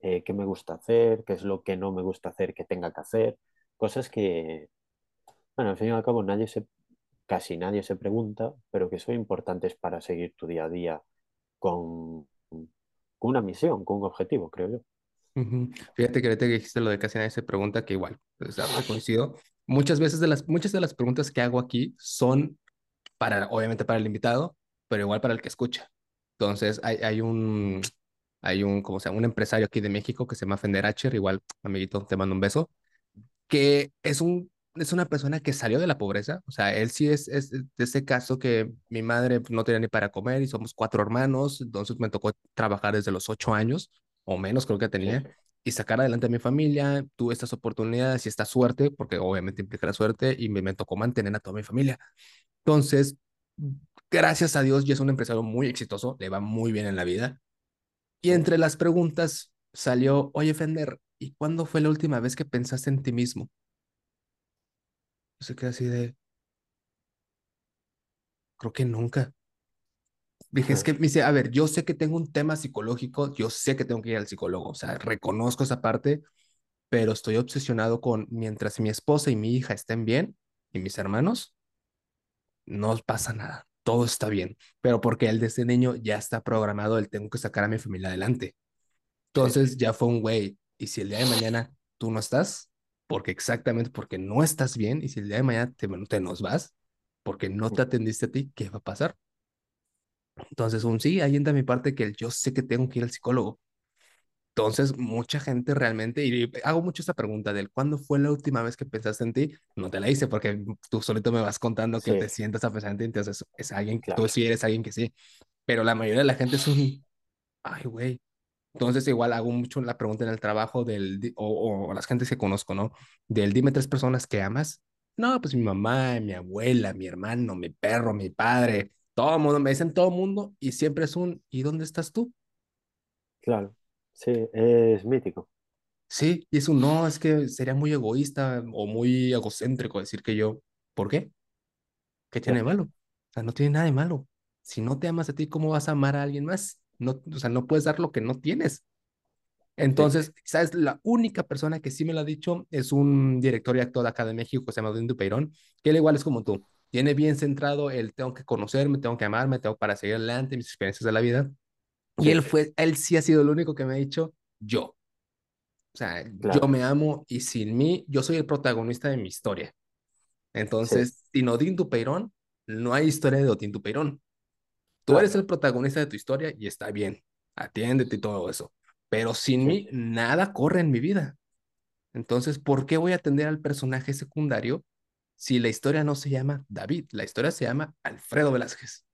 Eh, ¿qué me gusta hacer? ¿Qué es lo que no me gusta hacer que tenga que hacer? Cosas que, bueno, al fin y al cabo nadie se, casi nadie se pregunta, pero que son importantes para seguir tu día a día con, con una misión, con un objetivo, creo yo. Fíjate que ahorita dijiste lo de casi nadie se pregunta, que igual, o sea, coincido. Muchas veces de las, muchas de las preguntas que hago aquí son para, obviamente para el invitado, pero igual para el que escucha. Entonces, hay, hay un, hay un, como sea, un empresario aquí de México que se llama Fender Acher, igual, amiguito, te mando un beso, que es un, es una persona que salió de la pobreza, o sea, él sí es, es de ese caso que mi madre no tenía ni para comer y somos cuatro hermanos, entonces me tocó trabajar desde los ocho años, o menos creo que tenía, y sacar adelante a mi familia, tuve estas oportunidades y esta suerte, porque obviamente implica la suerte, y me, me tocó mantener a toda mi familia. Entonces, gracias a Dios, ya es un empresario muy exitoso, le va muy bien en la vida. Y entre las preguntas salió, oye, Fender, ¿y cuándo fue la última vez que pensaste en ti mismo? Yo se así de, creo que nunca. Dije, es que me dice, a ver, yo sé que tengo un tema psicológico, yo sé que tengo que ir al psicólogo, o sea, reconozco esa parte, pero estoy obsesionado con mientras mi esposa y mi hija estén bien y mis hermanos, no pasa nada, todo está bien, pero porque él desde niño ya está programado, el tengo que sacar a mi familia adelante. Entonces ya fue un güey, y si el día de mañana tú no estás, porque exactamente porque no estás bien, y si el día de mañana te, te nos vas, porque no te atendiste a ti, ¿qué va a pasar? Entonces, un sí, ahí entra mi parte que el yo sé que tengo que ir al psicólogo. Entonces, mucha gente realmente, y hago mucho esta pregunta del ¿cuándo fue la última vez que pensaste en ti? No te la hice porque tú solito me vas contando que te sí, sientas a pensar en ti, entonces es alguien, tú claro. sí eres alguien que sí, pero la mayoría de la gente es un, ay, güey. Entonces, igual hago mucho la pregunta en el trabajo del, o, o las gentes que conozco, ¿no? Del dime tres personas que amas. No, pues mi mamá, mi abuela, mi hermano, mi perro, mi padre, todo el mundo, me dicen todo el mundo y siempre es un, ¿y dónde estás tú? Claro, sí, es mítico. Sí, y es un no, es que sería muy egoísta o muy egocéntrico decir que yo, ¿por qué? ¿Qué tiene de malo? O sea, no tiene nada de malo. Si no te amas a ti, ¿cómo vas a amar a alguien más? No, o sea, no puedes dar lo que no tienes. Entonces, ¿sabes? La única persona que sí me lo ha dicho es un director y actor de acá de México, que se llama Odín Dupeirón, que él igual es como tú. Tiene bien centrado el tengo que conocerme, tengo que amarme, tengo para seguir adelante, mis experiencias de la vida. Y él sí, fue, él sí ha sido el único que me ha dicho yo. O sea, yo me amo y sin mí, yo soy el protagonista de mi historia. sí, Entonces, sin Odín Dupeirón, no hay historia de Odín Dupeirón. Tú eres claro, el protagonista de tu historia y está bien. Atiéndete y todo eso. Pero sin sí, mí, nada corre en mi vida. Entonces, ¿por qué voy a atender al personaje secundario si la historia no se llama David? La historia se llama Alfredo Velázquez.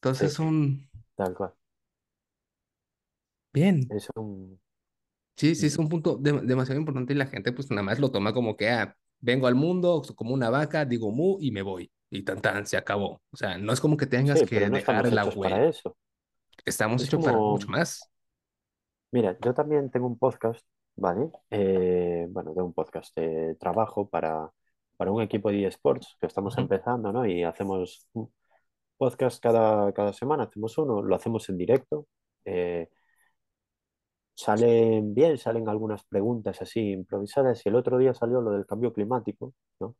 Entonces, sí, un tal cual. Bien. Es un... Sí, sí, es un punto de- demasiado importante y la gente pues nada más lo toma como que, ah, vengo al mundo como una vaca, digo mu y me voy. Y tan tan, se acabó. O sea, no es como que tengas Sí, que no dejar estamos la hechos huella. eso. Estamos Es hechos para mucho más. mira, yo también tengo un podcast, ¿vale? Eh, bueno, tengo un podcast de trabajo para, para un equipo de eSports que estamos empezando, ¿no? Y hacemos un podcast cada, cada semana, hacemos uno, lo hacemos en directo. Eh, salen bien, salen algunas preguntas así improvisadas y el otro día salió lo del cambio climático, ¿no?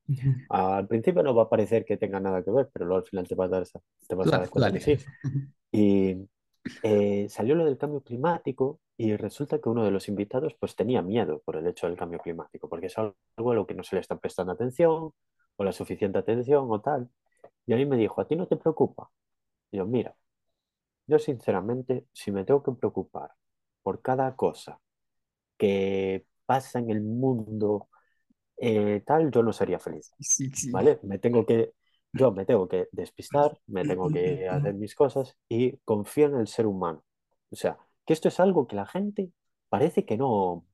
Al principio no va a parecer que tenga nada que ver, pero luego al final te vas a dar, te vas a dar cuenta que dale. sí. Y eh, salió lo del cambio climático y resulta que uno de los invitados pues tenía miedo por el hecho del cambio climático, porque es algo a lo que no se le está prestando atención o la suficiente atención o tal. Y a mí me dijo, ¿a ti no te preocupa? Y yo, mira, yo sinceramente, si me tengo que preocupar por cada cosa que pasa en el mundo eh, tal, yo no sería feliz, Sí, sí. ¿vale? Me tengo que, yo me tengo que despistar, me tengo que hacer mis cosas y confío en el ser humano. O sea, que esto es algo que la gente parece que no,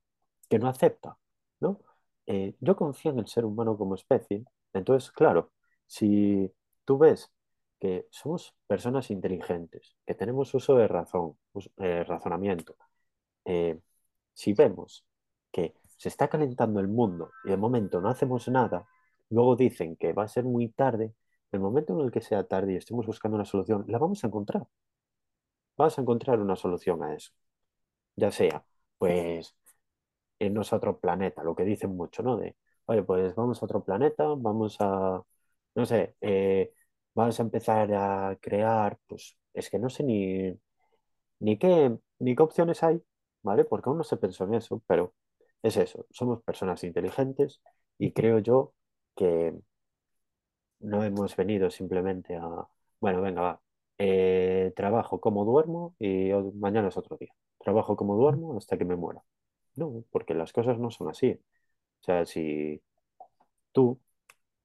que no acepta, ¿no? Eh, yo confío en el ser humano como especie. Entonces, claro, si tú ves que somos personas inteligentes, que tenemos uso de razón, eh, razonamiento, eh, si vemos que se está calentando el mundo y de momento no hacemos nada, luego dicen que va a ser muy tarde, el momento en el que sea tarde y estemos buscando una solución, la vamos a encontrar. Vamos a encontrar una solución a eso. Ya sea, pues, irnos a otro planeta, lo que dicen mucho, ¿no? De, oye, pues vamos a otro planeta, vamos a, no sé, eh, vamos a empezar a crear, pues, es que no sé ni, ni qué, ni qué opciones hay, ¿vale? Porque aún no se pensó en eso, pero es eso, somos personas inteligentes y creo yo que no hemos venido simplemente a, bueno, venga, va, eh, trabajo como duermo y mañana es otro día. Trabajo como duermo hasta que me muera. No, porque las cosas no son así. O sea, si tú,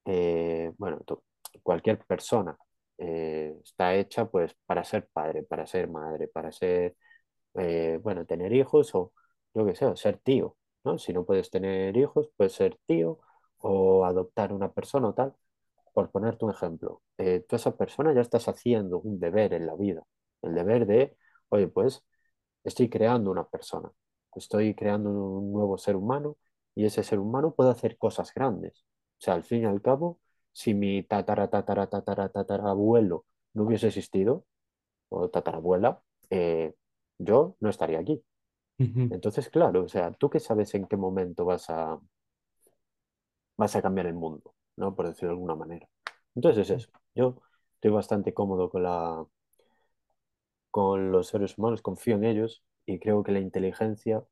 eh, bueno, tú, cualquier persona eh, está hecha pues para ser padre, para ser madre, para ser, eh, bueno, tener hijos o yo qué sé, o ser tío, ¿no? Si no puedes tener hijos, puedes ser tío o adoptar una persona o tal por ponerte un ejemplo, eh, tú a esa persona ya estás haciendo un deber en la vida, el deber de, oye, pues estoy creando una persona, estoy creando un nuevo ser humano y ese ser humano puede hacer cosas grandes. O sea, al fin y al cabo, si mi tatara, tatara, tatara, tatarabuelo no hubiese existido, o tatarabuela, eh, yo no estaría aquí. Entonces, claro, o sea, ¿tú qué sabes en qué momento vas a, vas a cambiar el mundo, ¿no? Por decirlo de alguna manera. Entonces es eso. Yo estoy bastante cómodo con la, con los seres humanos, confío en ellos y creo que la inteligencia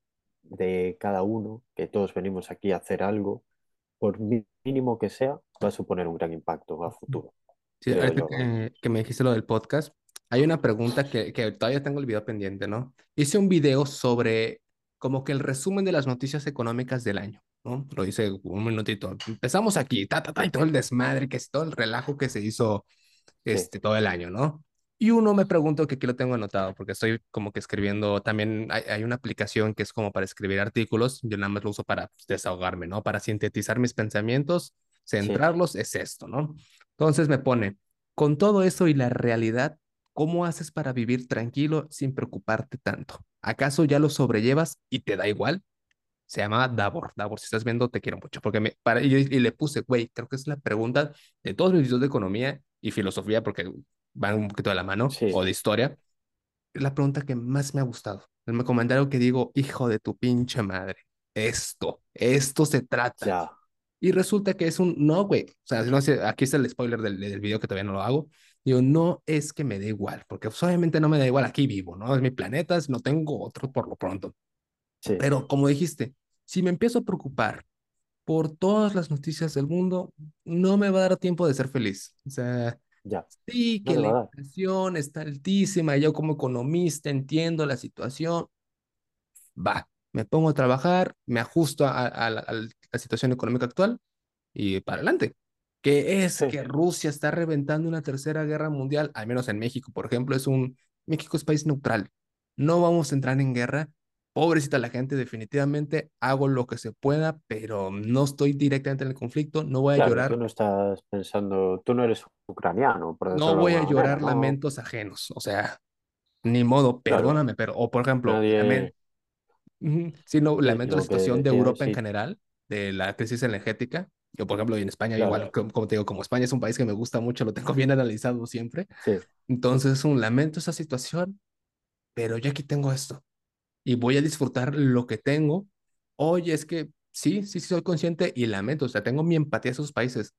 de cada uno, que todos venimos aquí a hacer algo, por mínimo que sea, va a suponer un gran impacto a futuro, Sí, ahorita que, que me dijiste lo del podcast, hay una pregunta que, que todavía tengo el video pendiente, ¿no? Hice un video sobre como que el resumen de las noticias económicas del año, ¿no? Lo hice un minutito. Empezamos aquí, ta, ta, ta, y todo el desmadre, que es todo el relajo que se hizo Sí, este, todo el año, ¿no? Y uno me pregunto, que aquí lo tengo anotado, porque estoy como que escribiendo, también hay, hay una aplicación que es como para escribir artículos, yo nada más lo uso para pues, desahogarme, ¿no? Para sintetizar mis pensamientos, sí, centrarlos, es esto, ¿no? Entonces me pone, con todo eso y la realidad, ¿cómo haces para vivir tranquilo sin preocuparte tanto? ¿Acaso ya lo sobrellevas y te da igual? Se llama Davor. Davor, si estás viendo, te quiero mucho. Porque me, para, y, y le puse, güey, creo que es la pregunta de todos mis videos de economía y filosofía, porque van un poquito de la mano, sí, o de historia. Es la pregunta que más me ha gustado. El comentario que digo, hijo de tu pinche madre. Esto, esto se trata. ya, Y resulta que es un no, güey. O sea, no sé, aquí está el spoiler del, del video que todavía no lo hago. Digo, no es que me dé igual, porque pues, obviamente no me da igual, aquí vivo, ¿no? Es mi planeta, no tengo otro por lo pronto. sí, Pero como dijiste, si me empiezo a preocupar por todas las noticias del mundo, no me va a dar tiempo de ser feliz. O sea, ya, sí que la inflación está altísima, yo como economista entiendo la situación, va, me pongo a trabajar, me ajusto a, a la, a la situación económica actual y para adelante. Que es Sí, que Rusia está reventando una tercera guerra mundial, al menos en México, por ejemplo, es un, México es país neutral. No vamos a entrar en guerra. Pobrecita la gente, definitivamente hago lo que se pueda, pero no estoy directamente en el conflicto, no voy a claro, tú llorar, no estás pensando, tú no eres ucraniano, por no voy a llorar ¿no? lamentos ajenos, o sea, ni modo, Claro, perdóname, pero, o por ejemplo, nadie, sí, no, sí, lamento la que situación de Europa en general, de la crisis energética. Yo, por ejemplo, en España igual, claro, como, como te digo, como España es un país que me gusta mucho, lo tengo bien analizado siempre. sí, Entonces, un lamento esa situación, pero yo aquí tengo esto y voy a disfrutar lo que tengo. Oye, es que sí, sí, sí soy consciente y lamento, o sea, tengo mi empatía a esos países,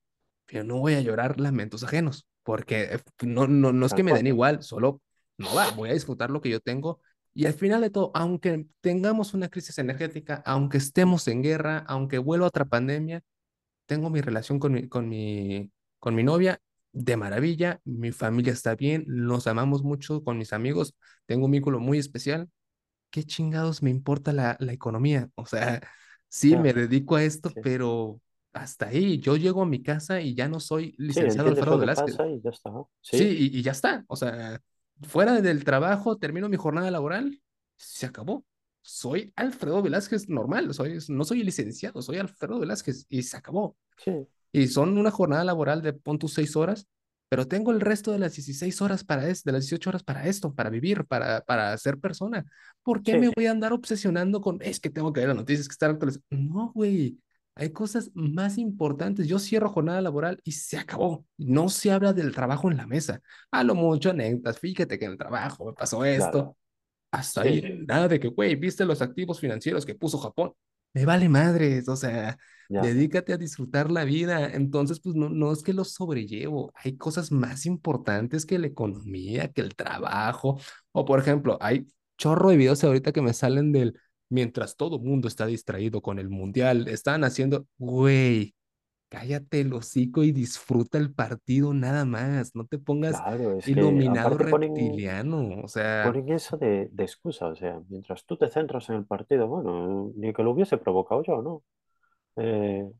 pero no voy a llorar lamentos ajenos, porque eh, no, no, no es que me den igual, solo no va, voy a disfrutar lo que yo tengo. Y al final de todo, aunque tengamos una crisis energética, aunque estemos en guerra, aunque vuelva otra pandemia, tengo mi relación con mi, con mi, con mi novia de maravilla, mi familia está bien, nos amamos mucho con mis amigos, tengo un vínculo muy especial ¿qué chingados me importa la, la economía? O sea, sí, me dedico a esto, sí. pero hasta ahí. Yo llego a mi casa y ya no soy Sí, licenciado entiendes Alfredo Velázquez. y ya está. Sí, Sí, y, y ya está. O sea, fuera del trabajo, termino mi jornada laboral, se acabó. Soy Alfredo Velázquez normal, soy, no soy licenciado, soy Alfredo Velázquez y se acabó. sí, Y son una jornada laboral de pon tus seis horas pero tengo el resto de las 16 horas para esto, de las 18 horas para esto, para vivir, para, para ser persona. ¿Por qué me Sí, voy a andar obsesionando con, es que tengo que ver las noticias, que estar actualizado? No, güey, hay cosas más importantes. Yo cierro jornada laboral y se acabó. No se habla del trabajo en la mesa. A lo mucho anécdotas, fíjate que en el trabajo me pasó esto. claro. Hasta Sí, ahí, nada de que, güey, ¿viste los activos financieros que puso Japón? Me vale madres, o sea, ya, dedícate a disfrutar la vida. Entonces, pues no, no es que lo sobrellevo, hay cosas más importantes que la economía, que el trabajo. O, por ejemplo, hay chorro de videos ahorita que me salen del, mientras todo mundo está distraído con el mundial, están haciendo, güey, cállate el hocico y disfruta el partido nada más, no te pongas claro, es que iluminado aparte ponen, reptiliano, o sea... ponen eso de, de excusa, o sea, mientras tú te centras en el partido, bueno, ni que lo hubiese provocado yo, ¿no? Eh,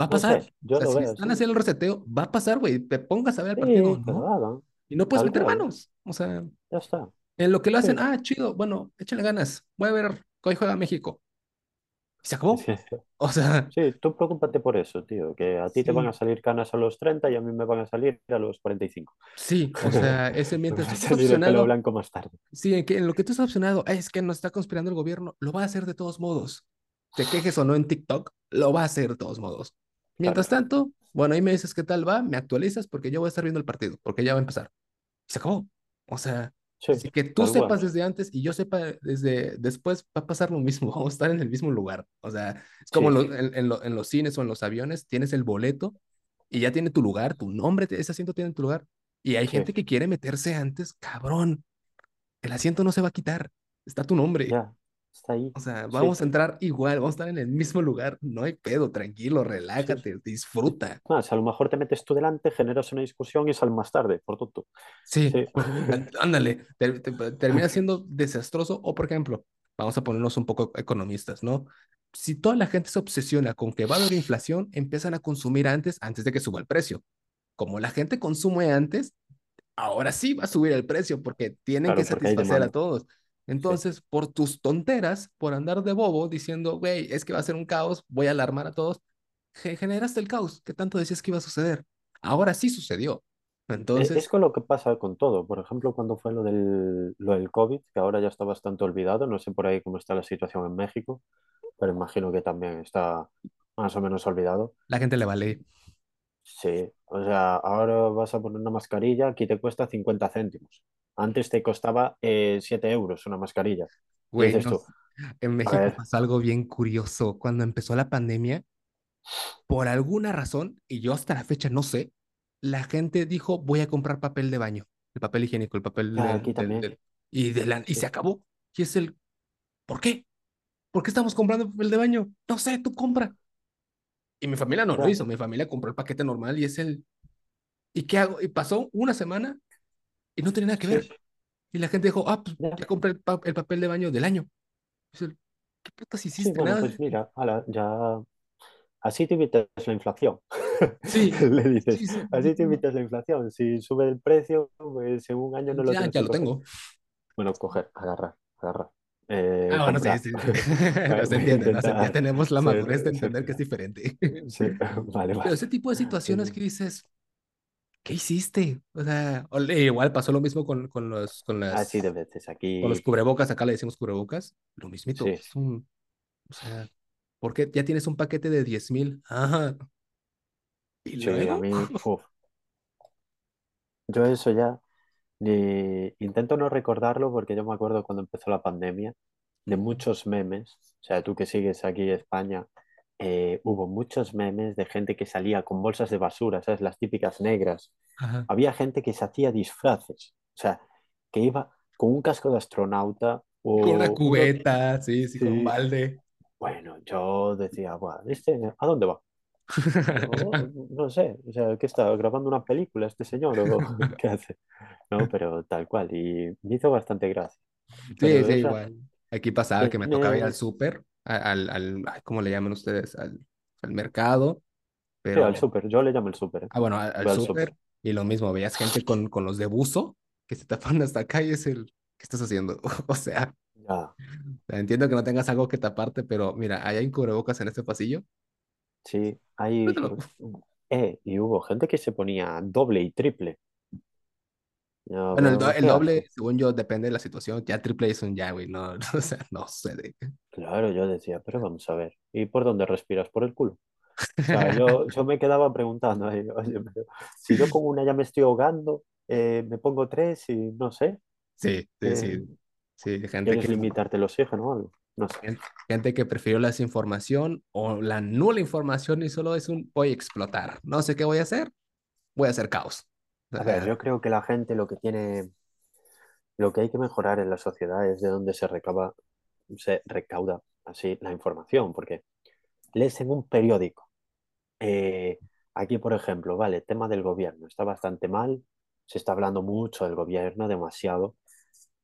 Va a no pasar. sé, O yo sea, lo si veo están haciendo el reseteo, va a pasar, güey. Te pongas a ver el partido Sí, no. Y no puedes tal meter cual, manos. O sea, ya está. en lo que lo hacen, Sí, ah, chido, bueno, échale ganas. Voy a ver hoy juega México. Se acabó. sí, O sea, sí, tú preocúpate por eso, tío, que a ti te van a salir canas a los 30 y a mí me van a salir a los 45. sí. O sea, ese mientras tú estás salir el pelo opcionado, blanco más tarde. sí, en, que, en lo que tú estás opcionado, "Ay, es que nos está conspirando el gobierno, lo va a hacer de todos modos. Te quejes o no en TikTok, lo va a hacer de todos modos. Mientras Claro, tanto, bueno, ahí me dices qué tal va, me actualizas porque yo voy a estar viendo el partido, porque ya va a empezar. se acabó. O sea, sí, así que tú sepas desde antes y yo sepa desde después, va a pasar lo mismo, vamos a estar en el mismo lugar. O sea, es como en, Sí, lo- en- en lo- en los cines o en los aviones, tienes el boleto y ya tiene tu lugar, tu nombre, ese asiento tiene tu lugar. Y hay sí, gente que quiere meterse antes, cabrón, el asiento no se va a quitar, está tu nombre. ya, está ahí. O sea, Sí, vamos a entrar igual, vamos a estar en el mismo lugar, no hay pedo, tranquilo, sí. relájate, disfruta. Más, a lo mejor te metes tú delante, generas una discusión y sales más tarde, por tonto. Sí, Sí, ándale, ter- te- termina siendo desastroso. O, por ejemplo, vamos a ponernos un poco economistas, ¿no? Si toda la gente se obsesiona con que va a haber inflación, empiezan a consumir antes, antes de que suba el precio. Como la gente consume antes, ahora sí va a subir el precio porque tienen que claro, hay satisfacer a demanda. Sí, Entonces, por tus tonteras, por andar de bobo diciendo, güey, es que va a ser un caos, voy a alarmar a todos, ge- generaste el caos que tanto decías que iba a suceder. Ahora sí sucedió. E- es Entonces, con lo que pasa con todo. Por ejemplo, cuando fue lo del, lo del COVID, que ahora ya está bastante olvidado, no sé por ahí cómo está la situación en México, pero imagino que también está más o menos olvidado. la gente le vale. Sí, o sea, ahora vas a poner una mascarilla, aquí te cuesta 50 céntimos. Antes te costaba eh, 7 euros una mascarilla. Güey, no, en México pasó algo bien curioso. Cuando empezó la pandemia, por alguna razón, y yo hasta la fecha no sé, la gente dijo, voy a comprar papel de baño, el papel higiénico, el papel ya del, aquí también. del- y, de la- y se Sí, acabó. Y es el, ¿por qué? ¿Por qué estamos comprando papel de baño? No sé, tú compra. Y mi familia no lo ya, hizo, mi familia compró el paquete normal y es el, ¿y qué hago? Y pasó una semana y no tenía nada que ver. sí, Y la gente dijo, ah, pues ya. compré el, pa- el papel de baño del año. El, ¿qué putas Sí, hiciste? bueno, Nada. pues mira, ala, ya así te evitas la inflación. Sí, Le dices, sí, sí, así te evitas la inflación. Si sube el precio, pues en un año no lo ya, tienes ya lo coger. tengo. Bueno, coger, agarrar, agarrar, eh, Ah, bueno, sí, sí. No se entiende, no se entiende. Ya tenemos la madurez de entender que es diferente. sí, vale, Pero vale. ese tipo de situaciones Sí, que dices, ¿qué hiciste? O sea, igual pasó lo mismo con, con los, con Así de las, veces con los aquí, cubrebocas, acá le decimos cubrebocas, lo mismito. sí, Es un, o sea, porque ya tienes un paquete de diez mil. Ajá. ¿Y sí, a luego? mí, yo eso ya ni intento no recordarlo porque yo me acuerdo cuando empezó la pandemia de muchos memes, o sea, tú que sigues aquí en España, eh, hubo muchos memes de gente que salía con bolsas de basura, ¿sabes? Las típicas negras. Ajá. Había gente que se hacía disfraces, o sea, que iba con un casco de astronauta Con una o cubeta, sí, sí, con un Sí, balde. bueno, yo decía, "Buah, ¿este a dónde va? No, no sé, o sea, ¿qué está? ¿Grabando una película este señor o qué hace? No, pero tal cual, y me hizo bastante gracia. Sí, Pero sí, esa igual. Aquí pasaba que me tocaba ir al súper, al, al, ¿cómo le llaman ustedes? Al, al mercado, sí, al pero, súper, yo le llamo el súper, ah, bueno, al, al súper. y lo mismo, veías gente con, con los de buzo que se tapan hasta acá y es el, ¿qué estás haciendo? O sea, Ya, entiendo que no tengas algo que taparte, pero mira, hay cubrebocas en este pasillo, sí, hay, eh, y hubo gente que se ponía doble y triple. Bueno, el, do- pero doble, según yo, depende de la situación. Ya triple es un ya, güey. No, no, o sea, no sé de. Claro, yo decía, pero vamos a ver, ¿y por dónde respiras? ¿Por el culo? O sea, yo, yo me quedaba preguntando, ahí, oye, pero si yo con una ya me estoy ahogando, eh, me pongo tres y no sé, Sí, sí, eh, sí. Sí, gente ¿quieres que, limitarte el oxígeno o algo? No sé. gen- gente que prefirió la desinformación o la nula información y solo es un voy a explotar. No sé qué voy a hacer, voy a hacer caos. A ver, yo creo que la gente lo que tiene, lo que hay que mejorar en la sociedad es de dónde se recaba, se recauda así la información, porque lees en un periódico. eh, aquí, por ejemplo, vale, tema del gobierno, está bastante mal, se está hablando mucho del gobierno, demasiado.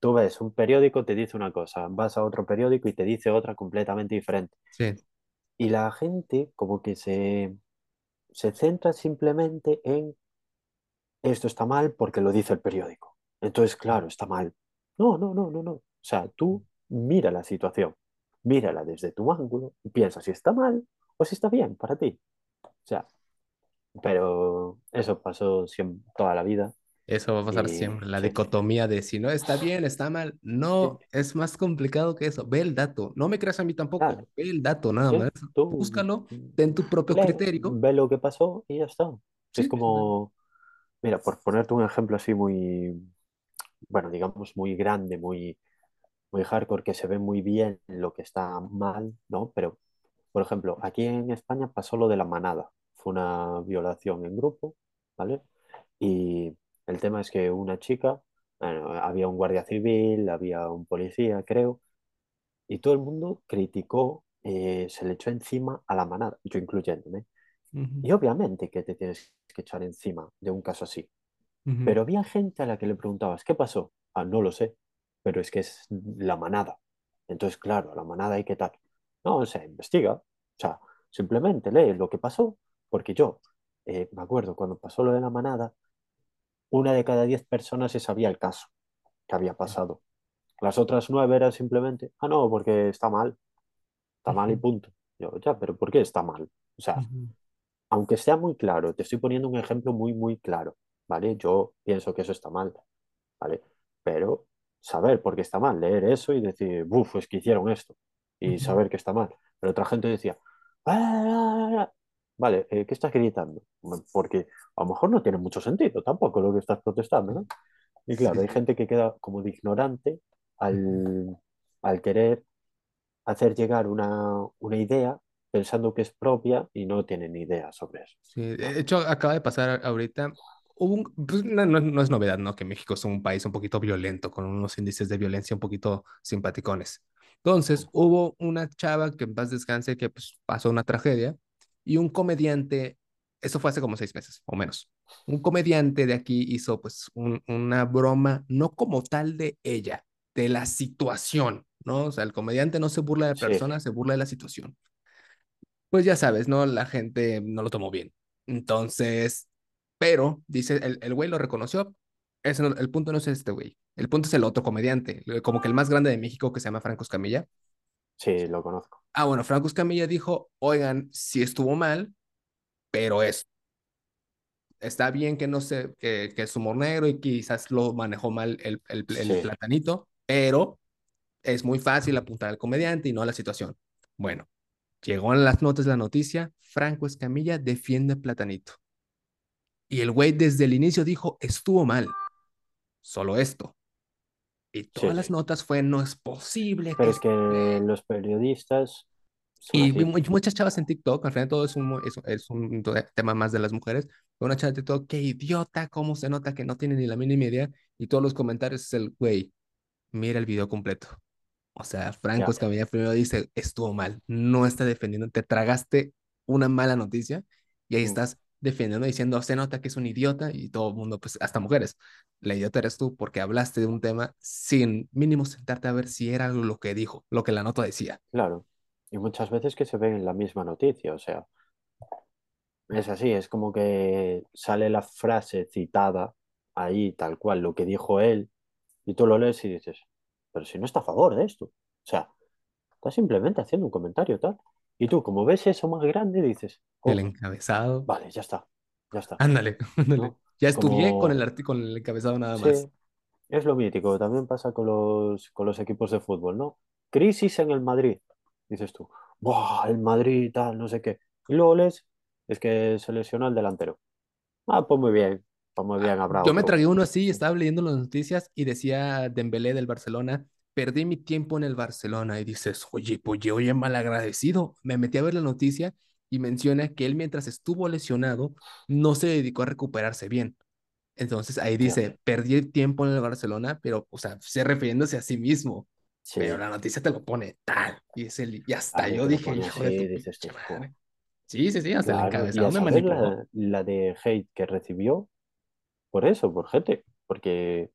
Tú ves un periódico, te dice una cosa, vas a otro periódico y te dice otra completamente diferente. sí. Y la gente como que se, se centra simplemente en esto está mal porque lo dice el periódico. Entonces, claro, está mal. No, no, no, no, no. O sea, tú mira la situación, mírala desde tu ángulo y piensa si está mal o si está bien para ti. O sea, pero eso pasó siempre, toda la vida Eso va a pasar y siempre. La dicotomía de si no está bien, está mal. No, es más complicado que eso. Ve el dato. No me creas a mí tampoco. claro, Ve el dato nada más. tú Búscalo, ten tu propio criterio. ve lo que pasó y ya está. Es Sí. como, mira, por ponerte un ejemplo así muy, bueno, digamos muy grande, muy muy hardcore, que se ve muy bien lo que está mal, ¿no? Pero, por ejemplo, aquí en España pasó lo de la manada. Fue una violación en grupo, ¿vale? Y el tema es que una chica, bueno, había un guardia civil, había un policía, creo, y todo el mundo criticó, eh, se le echó encima a la manada, yo incluyéndome. Ujú, Y obviamente que te tienes que echar encima de un caso así. ujú, Pero había gente a la que le preguntabas, ¿qué pasó? Ah, no lo sé, pero es que es la manada. Entonces, claro, la manada hay que tal. No, o sea, investiga. O sea, simplemente lee lo que pasó, porque yo eh, me acuerdo cuando pasó lo de la manada, una de cada diez personas se sabía el caso que había pasado. Las otras nueve era simplemente, ah, no, porque está mal, está mal y punto. Yo, ya, pero ¿por qué está mal? O sea, ujú. aunque sea muy claro, te estoy poniendo un ejemplo muy, muy claro, ¿vale? Yo pienso que eso está mal, ¿vale? Pero saber por qué está mal, leer eso y decir, buf, es que hicieron esto, y saber que está mal. Pero otra gente decía, "Ah, ah, ah". vale, eh, ¿qué estás gritando? Porque a lo mejor no tiene mucho sentido tampoco lo que estás protestando, ¿no? Y claro, hay gente que queda como de ignorante al, al querer hacer llegar una, una idea pensando que es propia y no tiene ni idea sobre eso. Sí, de hecho, acaba de pasar ahorita. Hubo un- pues, no, no- es novedad, ¿no? Que México es un país un poquito violento, con unos índices de violencia un poquito simpaticones. Entonces, hubo una chava que en paz descanse que pues, pasó una tragedia y un comediante, eso fue hace como seis meses o menos. Un comediante de aquí hizo pues un- una broma, no como tal de ella, de la situación, ¿no? O sea, el comediante no se burla de Sí, personas, se burla de la situación pues ya sabes, ¿no? La gente no lo tomó bien. Entonces, pero, dice, el, el güey lo reconoció. Ese no- el punto no es este güey. El punto es el otro comediante, como que el más grande de México que se llama Franco Escamilla. sí, lo conozco. Ah, bueno, Franco Escamilla dijo, oigan, sí estuvo mal, pero es, está bien que no sé, que, que es humor negro y quizás lo manejó mal el, el, el Sí, platanito, pero es muy fácil apuntar al comediante y no a la situación. Bueno, llegó en las notas la noticia, Franco Escamilla defiende a Platanito. Y el güey desde el inicio dijo, estuvo mal, solo esto. Y sí, todas las sí. notas fue, no es posible. Pero es es-". que los periodistas Y así. muchas chavas en TikTok, al final todo es un, es, es un tema más de las mujeres, una chava de TikTok, qué idiota, cómo se nota que no tiene ni la mínima idea, y todos los comentarios es el, güey, mira el video completo. O sea, Franco Ya, Escamilla primero dice, estuvo mal, no está defendiendo, te tragaste una mala noticia y ahí mm, estás defendiendo diciendo, se nota que es un idiota y todo el mundo, pues hasta mujeres, la idiota eres tú porque hablaste de un tema sin mínimo sentarte a ver si era lo que dijo, lo que la nota decía. claro. Y muchas veces que se ven en la misma noticia, o sea, es así, es como que sale la frase citada ahí, tal cual, lo que dijo él, y tú lo lees y dices, pero si no está a favor de esto. O sea, está simplemente haciendo un comentario tal. Y tú, como ves eso más grande, dices, El encabezado, vale, ya está, ya está. ándale, ándale. ¿no? Ya estudié con el con el encabezado nada sí, más. es lo mítico, también pasa con los, con los equipos de fútbol, ¿no? Crisis en el Madrid, dices tú, ¡buah! El Madrid, tal, no sé qué. Y luego lees, es que se lesionó el delantero. Ah, pues muy bien, pues muy Ah, bien, habrá Yo me tragué uno así, estaba leyendo las noticias y decía Dembélé del Barcelona, perdí mi tiempo en el Barcelona y dices, oye, oye, oye, malagradecido. Me metí a ver la noticia y menciona que él mientras estuvo lesionado no se dedicó a recuperarse bien. Entonces ahí dice, perdí el tiempo en el Barcelona, pero, o sea, se refiriéndose a sí mismo, pero la noticia te lo pone tal y, es el, y hasta yo dije, hijo de tu dices madre. Sí, sí, sí, hasta Claro, y encabezado a me saber manipuló. la, la de hate que recibió por eso, por gente, porque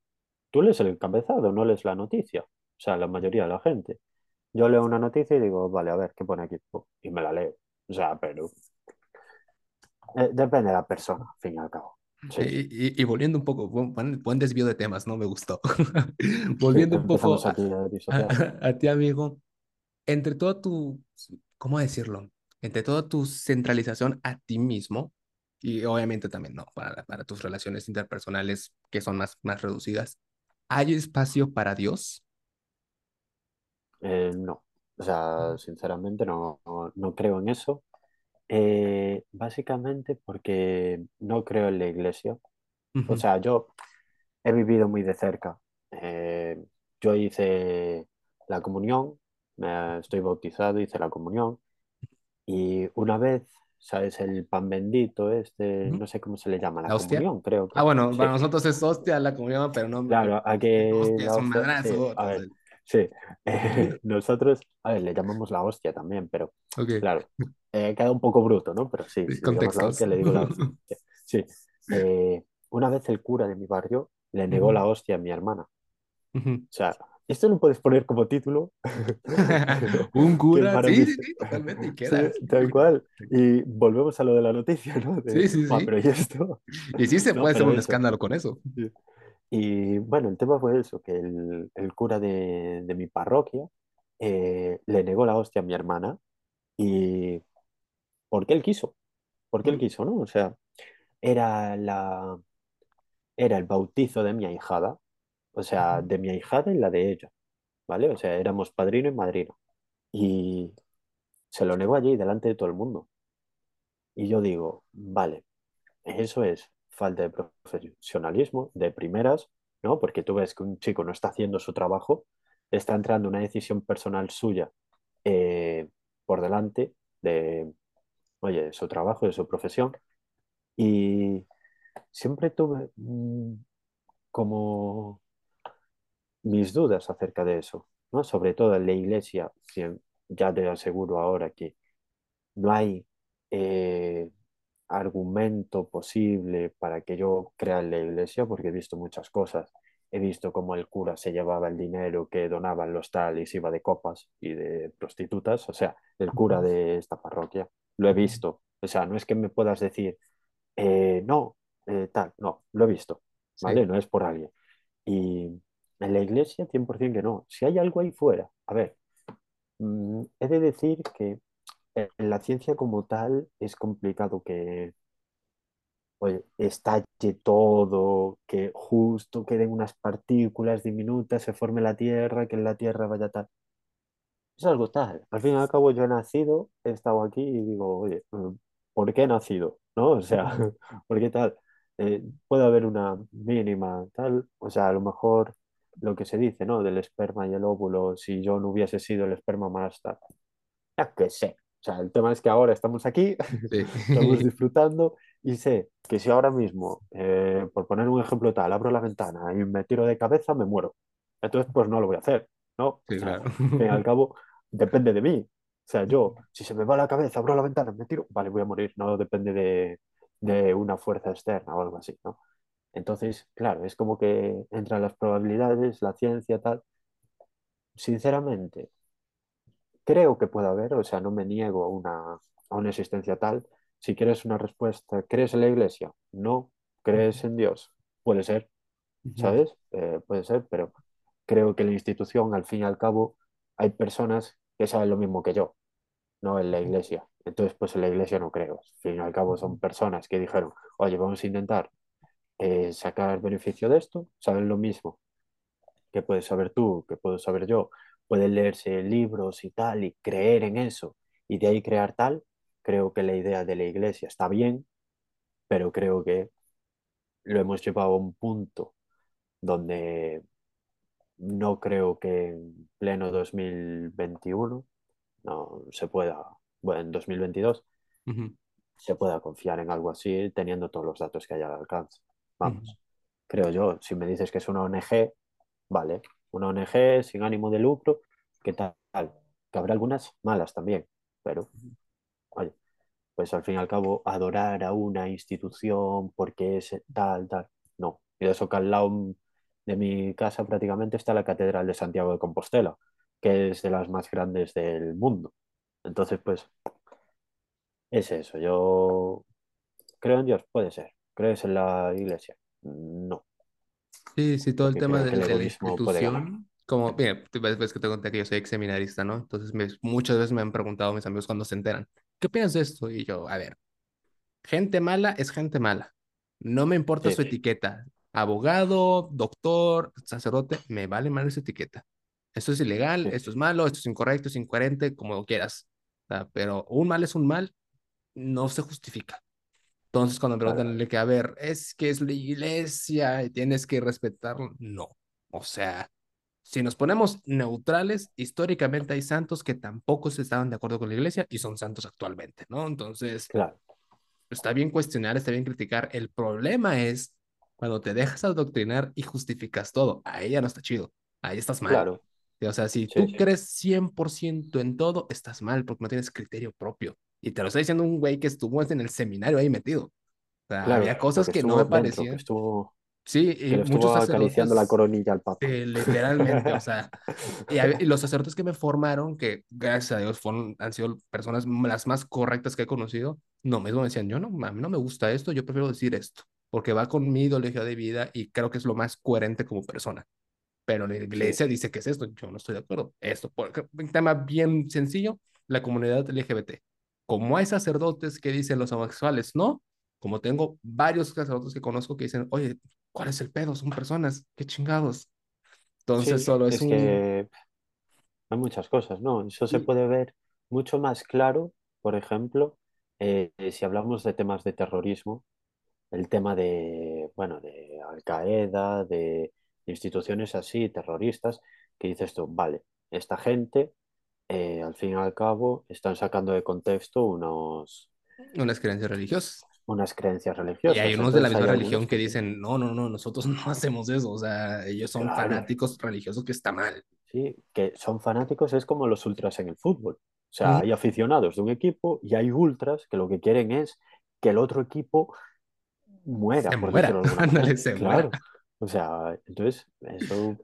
tú lees el encabezado, no lees la noticia, o sea, la mayoría de la gente. Yo leo una noticia y digo, vale, a ver, ¿qué pone aquí? Y me la leo. O sea, pero eh, depende de la persona, al fin y al cabo. Sí, Sí, y, y volviendo un poco, buen, buen- desvío de temas, no me gustó. sí, Volviendo un poco a, aquí a a, a ti, amigo, entre todo tu, ¿cómo decirlo? Entre toda tu centralización a ti mismo, y obviamente también, ¿no? Para, para tus relaciones interpersonales que son más, más reducidas, ¿hay espacio para Dios? Eh, no, o sea, sinceramente no, no, no creo en eso. Eh, básicamente porque no creo en la iglesia. O Ujú, sea, yo he vivido muy de cerca. Eh, yo hice la comunión, me- estoy bautizado, hice la comunión y una vez, ¿sabes? El pan bendito, este, no sé cómo se le llama, la ¿La hostia? comunión, creo Ah, que. bueno, para Sí, nosotros es hostia la comunión, pero no, claro, a que hostia es la un hostia, sí, madrazo. a ver, entonces, sí. Eh, nosotros, a ver, le llamamos la hostia también, pero claro, eh, queda un poco bruto, ¿no? Pero sí, si le llamas la contextos. hostia, le digo la hostia. Sí. Eh, una vez el cura de mi barrio le negó la hostia a mi hermana. O sea, esto lo puedes poner como título, Un cura, sí, sí, sí, totalmente, y queda. sí, tal cual. Y volvemos a lo de la noticia, ¿no? De, sí, sí, "Buah, sí. pero ¿y esto? Y sí se No, puede hacer un eso. escándalo con eso. sí. Y bueno, el tema fue eso, que el, el cura de, de mi parroquia eh, le negó la hostia a mi hermana y porque él quiso, porque él Mm, quiso, ¿no? O sea, era la, era el bautizo de mi ahijada, o sea, de mi ahijada y la de ella, ¿vale? O sea, éramos padrino y madrina. Y se lo negó allí delante de todo el mundo. Y yo digo, vale, eso es falta de profesionalismo, de primeras, ¿no? Porque tú ves que un chico no está haciendo su trabajo, está entrando una decisión personal suya eh, por delante de, oye, de su trabajo, de su profesión. Y siempre tuve mm, como mis dudas acerca de eso, ¿no? Sobre todo en la iglesia, si- ya te aseguro ahora que no hay eh, argumento posible para que yo crea en la iglesia, porque he visto muchas cosas. He visto cómo el cura se llevaba el dinero que donaban los tal y se iba de copas y de prostitutas, o sea, el cura de esta parroquia. Lo he visto. O sea, no es que me puedas decir, eh, no, eh, tal, no, lo he visto, ¿vale? Sí. No es por alguien. Y en la iglesia, 100% que no. Si hay algo ahí fuera, a ver, mm, he de decir que en la ciencia como tal es complicado que oye, estalle todo, que justo queden unas partículas diminutas, se forme la Tierra, que en la Tierra vaya tal. Es algo tal. Al fin y al cabo yo he nacido, he estado aquí y digo, oye, mm, ¿por qué he nacido? ¿No? O sea, ¿por qué tal? Eh, puede haber una mínima tal, o sea, a lo mejor lo que se dice, ¿no? Del esperma y el óvulo, si yo no hubiese sido el esperma más tal. Ya que sé. O sea, el tema es que ahora estamos aquí, Sí. estamos disfrutando y sé que si ahora mismo, eh, por poner un ejemplo tal, abro la ventana y me tiro de cabeza, me muero. Entonces, pues no lo voy a hacer, ¿no? O Sí, sea, claro. al cabo, depende de mí. O sea, yo, si se me va la cabeza, abro la ventana, me tiro, vale, voy a morir. No depende de, de una fuerza externa o algo así, ¿no? Entonces, claro, es como que entran las probabilidades, la ciencia, tal. Sinceramente, Creo que puede haber, o sea, no me niego a una, a una existencia tal. Si quieres una respuesta, ¿crees en la iglesia? No. ¿Crees en Dios? Puede ser, ¿sabes? Eh, puede ser, pero creo que la institución, al fin y al cabo, hay personas que saben lo mismo que yo, no en la iglesia. Entonces, pues en la iglesia no creo. Al fin y al cabo son personas que dijeron, oye, vamos a intentar. eh, sacar beneficio de esto, saben lo mismo que puedes saber tú, que puedo saber yo, pueden leerse libros y tal y creer en eso y de ahí crear tal, creo que la idea de la iglesia está bien, pero creo que lo hemos llevado a un punto donde no creo que en pleno 2021 no se pueda, bueno, en 2022 Ujú, se pueda confiar en algo así teniendo todos los datos que haya al alcance. Vamos, creo yo, si me dices que es una ONG, vale, una ONG sin ánimo de lucro, ¿qué tal? Que habrá algunas malas también, pero, oye, pues al fin y al cabo, adorar a una institución porque es tal, tal, no. Y de eso que al lado de mi casa prácticamente está la Catedral de Santiago de Compostela, que es de las más grandes del mundo. Entonces, pues, es eso. Yo creo en Dios, puede ser. ¿Crees en la iglesia? No, Sí, sí, todo el tema de, el de la institución, como, bien, ves, que te conté que yo soy ex seminarista, ¿no? Entonces, me- muchas veces me han preguntado mis amigos cuando se enteran, ¿qué opinas de esto? Y yo, a ver, gente mala es gente mala. No me importa Sí, su etiqueta. Abogado, doctor, sacerdote, me vale mal esa etiqueta. Esto es ilegal, sí, esto es malo, esto es incorrecto, es incoherente, como quieras. Pero un mal es un mal, no se justifica. Entonces, cuando claro, preguntan de que, a ver, es que es la iglesia y tienes que respetarlo, no. O sea, si nos ponemos neutrales, históricamente hay santos que tampoco se estaban de acuerdo con la iglesia y son santos actualmente, ¿no? Entonces, claro, está bien cuestionar, está bien criticar. El problema es cuando te dejas adoctrinar y justificas todo. Ahí ya no está chido. Ahí estás mal. claro, O sea, si sí, tú sí, crees 100% en todo, estás mal porque no tienes criterio propio. Y te lo está diciendo un güey que estuvo en el seminario ahí metido. O sea, había claro, cosas porque que no me dentro, que parecían. estuvo, Sí, que y le muchos acariciando la coronilla al Papa. eh, literalmente, o sea, y, a- y los sacerdotes que me formaron, que gracias a Dios fueron, han sido personas las más correctas que he conocido, no mismo me decían, yo no, a mí no me gusta esto, yo prefiero decir esto, porque va con mi ideología de vida y creo que es lo más coherente como persona. Pero la Sí, iglesia dice que es esto, yo no estoy de acuerdo. Esto, por un tema bien sencillo, la comunidad LGBT. Como hay sacerdotes que dicen los homosexuales no, como tengo varios sacerdotes que conozco que dicen, oye, ¿cuál es el pedo? Son personas, qué chingados. Entonces sí, solo es es un... que hay muchas cosas, ¿no? Eso se puede ver mucho más claro, por ejemplo, eh, si hablamos de temas de terrorismo, el tema de, bueno, de Al Qaeda, de instituciones así, terroristas, que dices tú, vale, esta gente, eh, al fin y al cabo, están sacando de contexto unos, unas creencias religiosas. unas creencias Y hay religiosas. unos de la misma algunos religión que dicen, no, no, no, nosotros no hacemos eso. O sea, ellos son claro, fanáticos religiosos que está mal. sí, que son fanáticos, es como los ultras en el fútbol. O sea, hay aficionados de un equipo y hay ultras que lo que quieren es que el otro equipo Se muera, por muera, ándale, se muera. Claro. O sea, entonces, eso,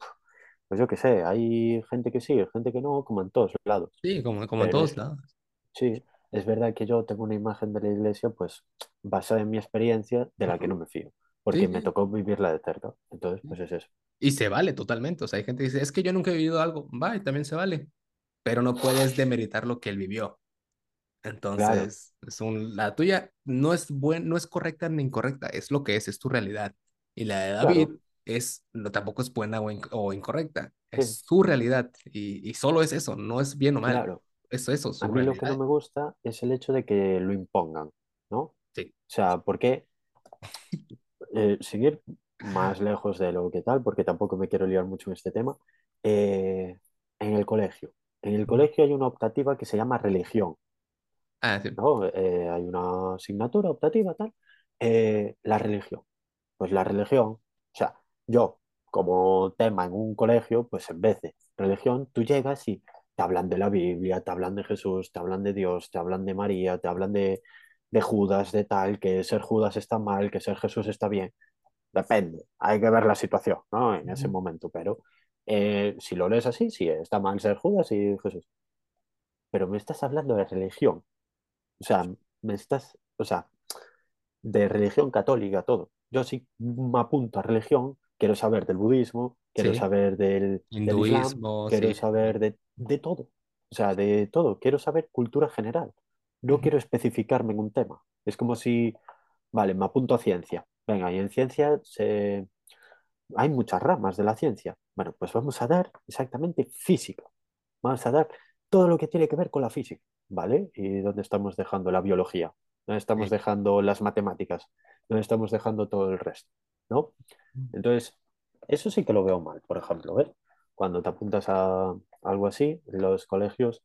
pues yo qué sé, hay gente que sí, gente que no, como en todos lados. Sí, como, como en Pero todos lados. sí, es verdad que yo tengo una imagen de la iglesia, pues, basada en mi experiencia, de la que no me fío, Sí, porque me sí. tocó vivirla de cerca. Entonces, pues es eso. Y se vale totalmente. O sea, hay gente que dice, es que yo nunca he vivido algo. Va, y también se vale. Pero no puedes demeritar lo que él vivió. Entonces, es un, la tuya no es buen, no es correcta ni incorrecta, es lo que es, es tu realidad. Y la de David claro, es, no, tampoco es buena o, inc- o incorrecta, sí, es su realidad. Y, y solo es eso, no es bien o mal. claro. Es eso, A mí lo que no me gusta es el hecho de que lo impongan, ¿no? O Sí. sea, porque eh, sin ir más lejos de lo que tal, porque tampoco me quiero liar mucho en este tema, eh, en el colegio. En el colegio hay una optativa que se llama religión, Ah, sí. ¿no? Eh, hay una asignatura optativa, tal. Eh, la religión. Pues la religión, o sea, yo como tema en un colegio, pues en vez de religión, tú llegas y te hablan de la Biblia, te hablan de Jesús, te hablan de Dios, te hablan de María, te hablan de, de Judas, de tal, que ser Judas está mal, que ser Jesús está bien. Depende, hay que ver la situación, ¿no? En ese momento, pero eh, si lo lees así, sí, está mal ser Judas y Jesús. Pero me estás hablando de religión, o sea, me estás, o sea, de religión católica, todo. Yo sí me apunto a religión, quiero saber del budismo, quiero Sí. saber del, del islam, Hinduismo, quiero sí. saber de, de todo, o sea, de todo, quiero saber cultura general. No quiero especificarme en un tema. Es como si, vale, me apunto a ciencia. venga, y en ciencia se... hay muchas ramas de la ciencia. Bueno, pues vamos a dar exactamente física. Vamos a dar todo lo que tiene que ver con la física, ¿vale? ¿Y dónde estamos dejando la biología? ¿Dónde estamos Sí. dejando las matemáticas? ¿Dónde estamos dejando todo el resto? ¿No? Entonces, eso sí que lo veo mal, por ejemplo, ¿ves? Cuando te apuntas a algo así, en los colegios,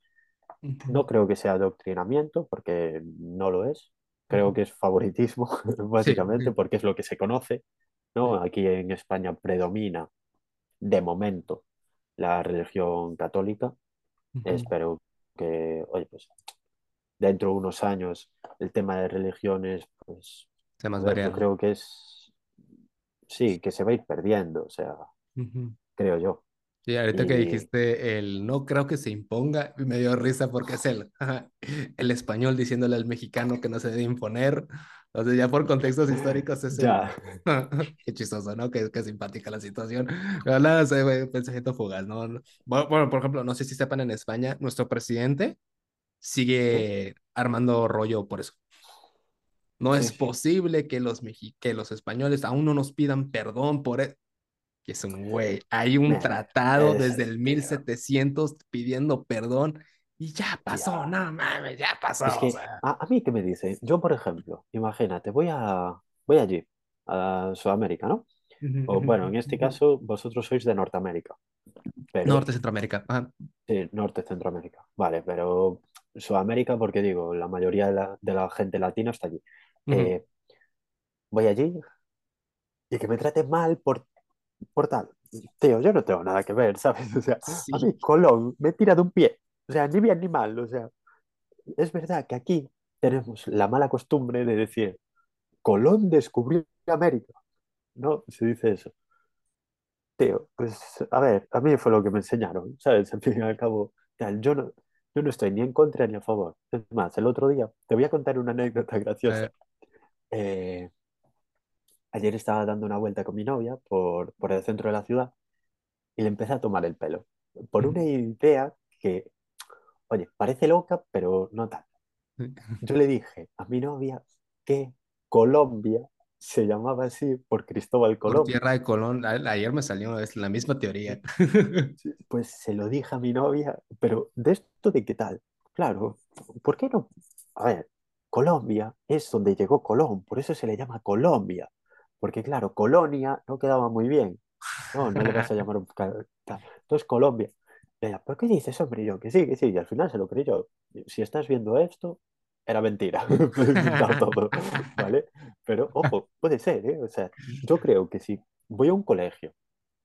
no creo que sea adoctrinamiento, porque no lo es. Creo que es favoritismo, básicamente, sí, porque es lo que se conoce, ¿no? Aquí en España predomina, de momento, la religión católica. Espero que, oye, pues dentro de unos años el tema de religiones, pues, más ver, yo creo que es, sí, que se va a ir perdiendo, o sea, Ujú. creo yo. Sí, ahorita que Y dijiste el no creo que se imponga, me dio risa porque es el, el español diciéndole al mexicano que no se debe imponer. Sea, ya por contextos históricos es el... ya, Qué chistoso, ¿no? Qué, qué simpática la situación. Pero nada, sé, güey, pensamiento fugaz, ¿no? No- Bueno, por ejemplo, no sé si sepan en España, nuestro presidente sigue armando rollo por eso. No sí, es posible que los, que los españoles aún no nos pidan perdón por eso que es un güey. Hay un men, tratado es, desde el mil tío, setecientos pidiendo perdón y ya pasó, ya. no mames, ya pasó, Es o que, sea. a, a mí, ¿qué me dice? Yo, por ejemplo, imagínate, voy a, voy allí, a Sudamérica, ¿no? O bueno, en este caso, vosotros sois de Norteamérica, pero Norte, Centroamérica. Ajá. sí, Norte, Centroamérica. Vale, pero Sudamérica, porque digo, la mayoría de la, de la gente latina está allí. Ujú. Eh, voy allí y que me traten mal por, por tal. Tío, yo no tengo nada que ver, ¿sabes? O sea, a Sí. mí Colón me tira de un pie. O sea, ni bien ni mal. O sea, es verdad que aquí tenemos la mala costumbre de decir, Colón descubrió América. No, se dice eso. Tío, pues a ver, a mí fue lo que me enseñaron, ¿sabes? Al fin y al cabo, tal, yo no, yo no estoy ni en contra ni a favor. Es más, el otro día, te voy a contar una anécdota graciosa. Eh, Eh, ayer estaba dando una vuelta con mi novia por, por el centro de la ciudad y le empecé a tomar el pelo. Por una ujú. idea que, oye, parece loca, pero no tal. Yo le dije a mi novia que Colombia se llamaba así por Cristóbal Por Colón. tierra de Colón, ayer me salió es la misma teoría. Pues se lo dije a mi novia, pero ¿de esto de qué tal? Claro, ¿por qué no? A ver, Colombia es donde llegó Colón, por eso se le llama Colombia. Porque claro, colonia no quedaba muy bien. No, no le vas a llamar un... Entonces Colombia. ¿por qué dices, hombre? Y yo, que sí, que sí. Y al final se lo creyó. Si estás viendo esto, era mentira. Todo, ¿vale? Pero ojo, puede ser, ¿eh? O sea, yo creo que si voy a un colegio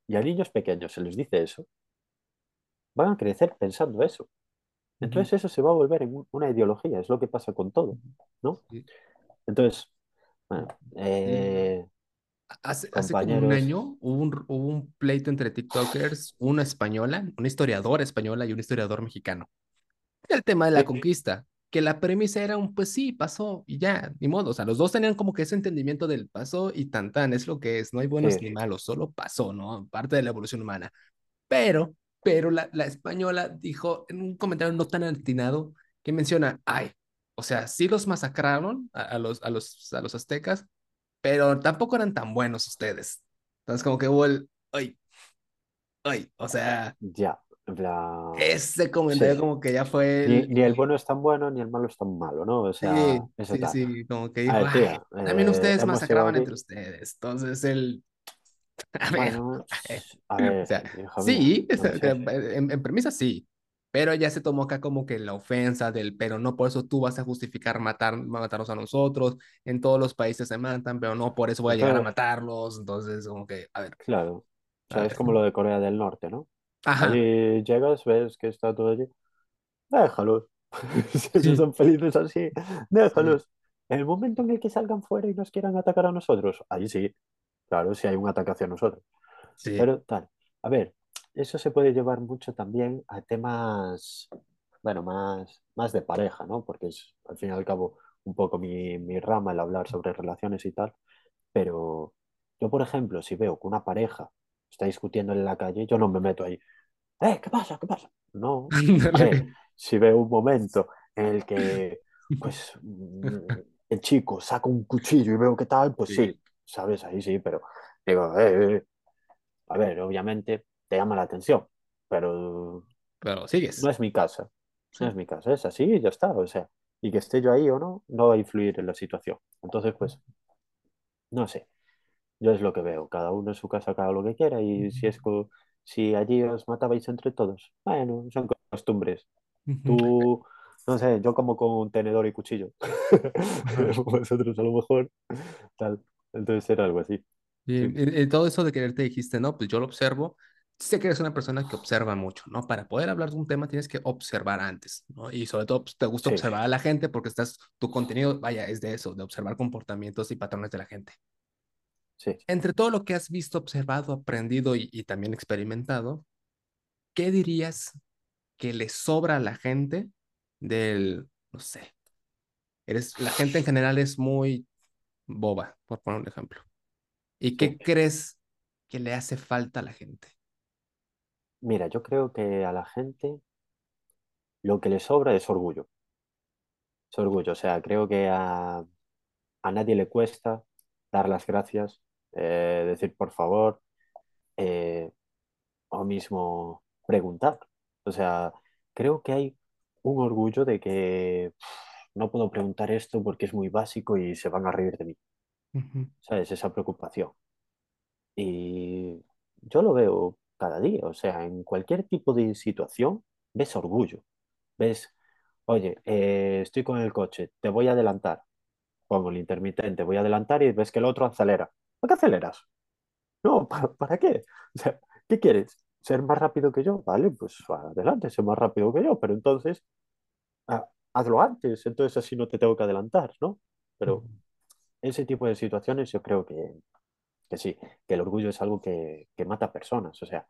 y a niños pequeños se les dice eso, van a crecer pensando eso. Entonces eso se va a volver en un- una ideología, es lo que pasa con todo, ¿no? Entonces, bueno, Sí. eh, Hace, hace como un año hubo un, hubo un pleito entre TikTokers, una española, una historiadora española y un historiador mexicano. El tema de la sí, conquista, que la premisa era un, pues sí, pasó y ya, ni modo. O sea, los dos tenían como que ese entendimiento del pasó y tan tan, es lo que es, no hay buenos sí, ni malos, solo pasó, ¿no? Parte de la evolución humana. Pero, pero la, la española dijo en un comentario no tan atinado que menciona, ay, o sea, sí los masacraron a, a los, a, los, a los aztecas, pero tampoco eran tan buenos ustedes. Entonces, como que hubo el, ay, ay, o sea, ya, en plan, ese comentario sí. como que ya fue Ni, el, ni el el bueno es tan bueno, ni el malo es tan malo, ¿no? O sea, Sí, eso sí, tal. sí, como que A dijo, ver, tía, también eh, ustedes hemos llegado masacraban entre ustedes. Entonces él, a ver, Bueno, a ver, a o sea, mía, sí, no sé. en, en premisa sí, pero ya se tomó acá como que la ofensa del, pero no por eso tú vas a justificar matar, matarnos a nosotros. En todos los países se matan, pero no por eso voy a llegar a Entonces, matarlos. Entonces, como que, a ver, claro, o a sea, es como lo de Corea del Norte, ¿no? Ajá, Allí llegas, ves que está todo allí. Déjalos. Si ellos son felices así, sí, déjalos. En el momento en el que salgan fuera y nos quieran atacar a nosotros, ahí sí, claro, si hay un ataque hacia nosotros. sí. Pero tal, a ver, eso se puede llevar mucho también a temas, bueno, más, más de pareja, ¿no? Porque es al fin y al cabo un poco mi, mi rama el hablar sobre relaciones y tal. Pero yo, por ejemplo, si veo que una pareja está discutiendo en la calle, yo no me meto ahí ¡eh, qué pasa, qué pasa! No, a ver, Ándale. si veo un momento en el que, pues, mm, el chico saca un cuchillo y veo qué tal, pues Sí, ¿sabes? Ahí sí, pero digo, eh, eh, a ver, obviamente te llama la atención, pero Pero no sigues. es mi casa, no es mi casa, es así y ya está, o sea, y que esté yo ahí o no, no va a influir en la situación. Entonces, pues, no sé, yo es lo que veo, cada uno en su casa haga lo que quiera y si es co- si allí os matabais entre todos, bueno, son costumbres. Tú, no sé, yo como con tenedor y cuchillo. Vosotros a lo mejor, tal. Entonces era algo así. Y, Sí, y- y todo eso de querer te dijiste, no, pues yo lo observo. Sé que eres una persona que observa mucho, ¿no? Para poder hablar de un tema tienes que observar antes, ¿no? Y sobre todo, pues, te gusta sí, observar a la gente porque estás, tu contenido, vaya, es de eso, de observar comportamientos y patrones de la gente. Sí. Entre todo lo que has visto, observado, aprendido y, y también experimentado, ¿qué dirías que le sobra a la gente del, no sé, eres, la gente en general es muy boba, por poner un ejemplo. ¿Y sí. qué crees que le hace falta a la gente? Mira, yo creo que a la gente lo que le sobra es orgullo. Es orgullo. O sea, creo que a, a nadie le cuesta dar las gracias, eh, decir por favor, eh, o mismo preguntar. O sea, creo que hay un orgullo de que "Pff, no puedo preguntar esto porque es muy básico y se van a reír de mí. ¿Sabes? Esa preocupación. Y yo lo veo cada día, o sea, en cualquier tipo de situación ves orgullo, ves, oye, eh, estoy con el coche, te voy a adelantar, pongo el intermitente, voy a adelantar y ves que el otro acelera. ¿Para qué aceleras? No, ¿para, para qué? O sea, ¿qué quieres? ¿Ser más rápido que yo? Vale, pues adelante, sé más rápido que yo, pero entonces ah, hazlo antes, entonces así no te tengo que adelantar, ¿no? Pero ese tipo de situaciones yo creo que, que sí, que el orgullo es algo que, que mata personas, o sea,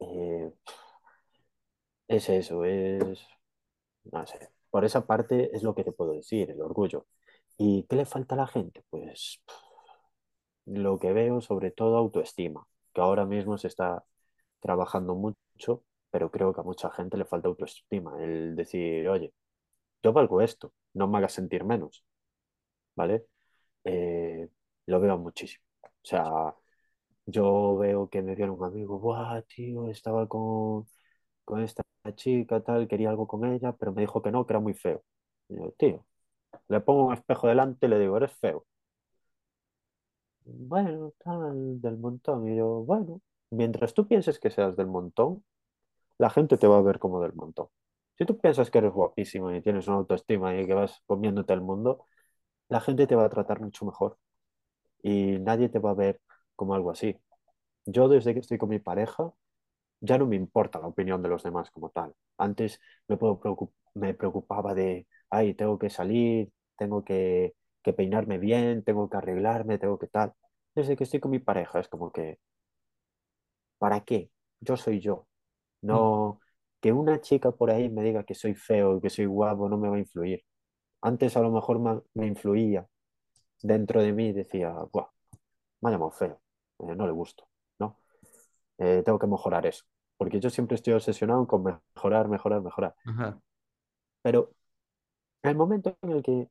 eh, es eso, es, no sé, por esa parte es lo que te puedo decir, el orgullo. ¿Y qué le falta a la gente? Pues lo que veo sobre todo autoestima, que ahora mismo se está trabajando mucho, pero creo que a mucha gente le falta autoestima, el decir, oye, yo valgo esto, no me hagas sentir menos, ¿vale? Eh, lo veo muchísimo. O sea, yo veo que me viene un amigo, ¡buah, tío! Estaba con, con esta chica, tal, quería algo con ella, pero me dijo que no, que era muy feo. Y yo, tío, le pongo un espejo delante y le digo, eres feo. Bueno, tal, del montón. Y yo, bueno, mientras tú pienses que seas del montón, la gente te va a ver como del montón. Si tú piensas que eres guapísimo y tienes una autoestima y que vas comiéndote el mundo, la gente te va a tratar mucho mejor y nadie te va a ver como algo así. Yo desde que estoy con mi pareja, ya no me importa la opinión de los demás como tal. Antes me, me preocupaba de, ay, tengo que salir, tengo que, que peinarme bien, tengo que arreglarme, tengo que tal. Desde que estoy con mi pareja es como que, ¿para qué? Yo soy yo. ujú. No, que una chica por ahí me diga que soy feo, que soy guapo, no me va a influir. Antes a lo mejor me, me influía dentro de mí y decía, Buah, me ha llamado feo, eh, no le gusto, ¿no? Eh, tengo que mejorar eso. Porque yo siempre estoy obsesionado con mejorar, mejorar, mejorar. Ajá. Pero el momento en el que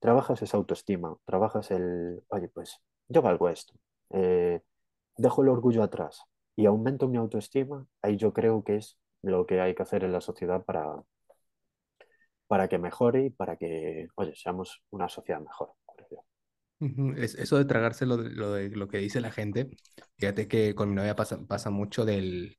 trabajas esa autoestima, trabajas el, oye, pues yo valgo esto, eh, dejo el orgullo atrás y aumento mi autoestima, ahí yo creo que es lo que hay que hacer en la sociedad para, para que mejore y para que, oye, seamos una sociedad mejor. eso de tragarse lo, de- lo, de, lo que dice la gente, fíjate que con mi novia pasa, pasa mucho del...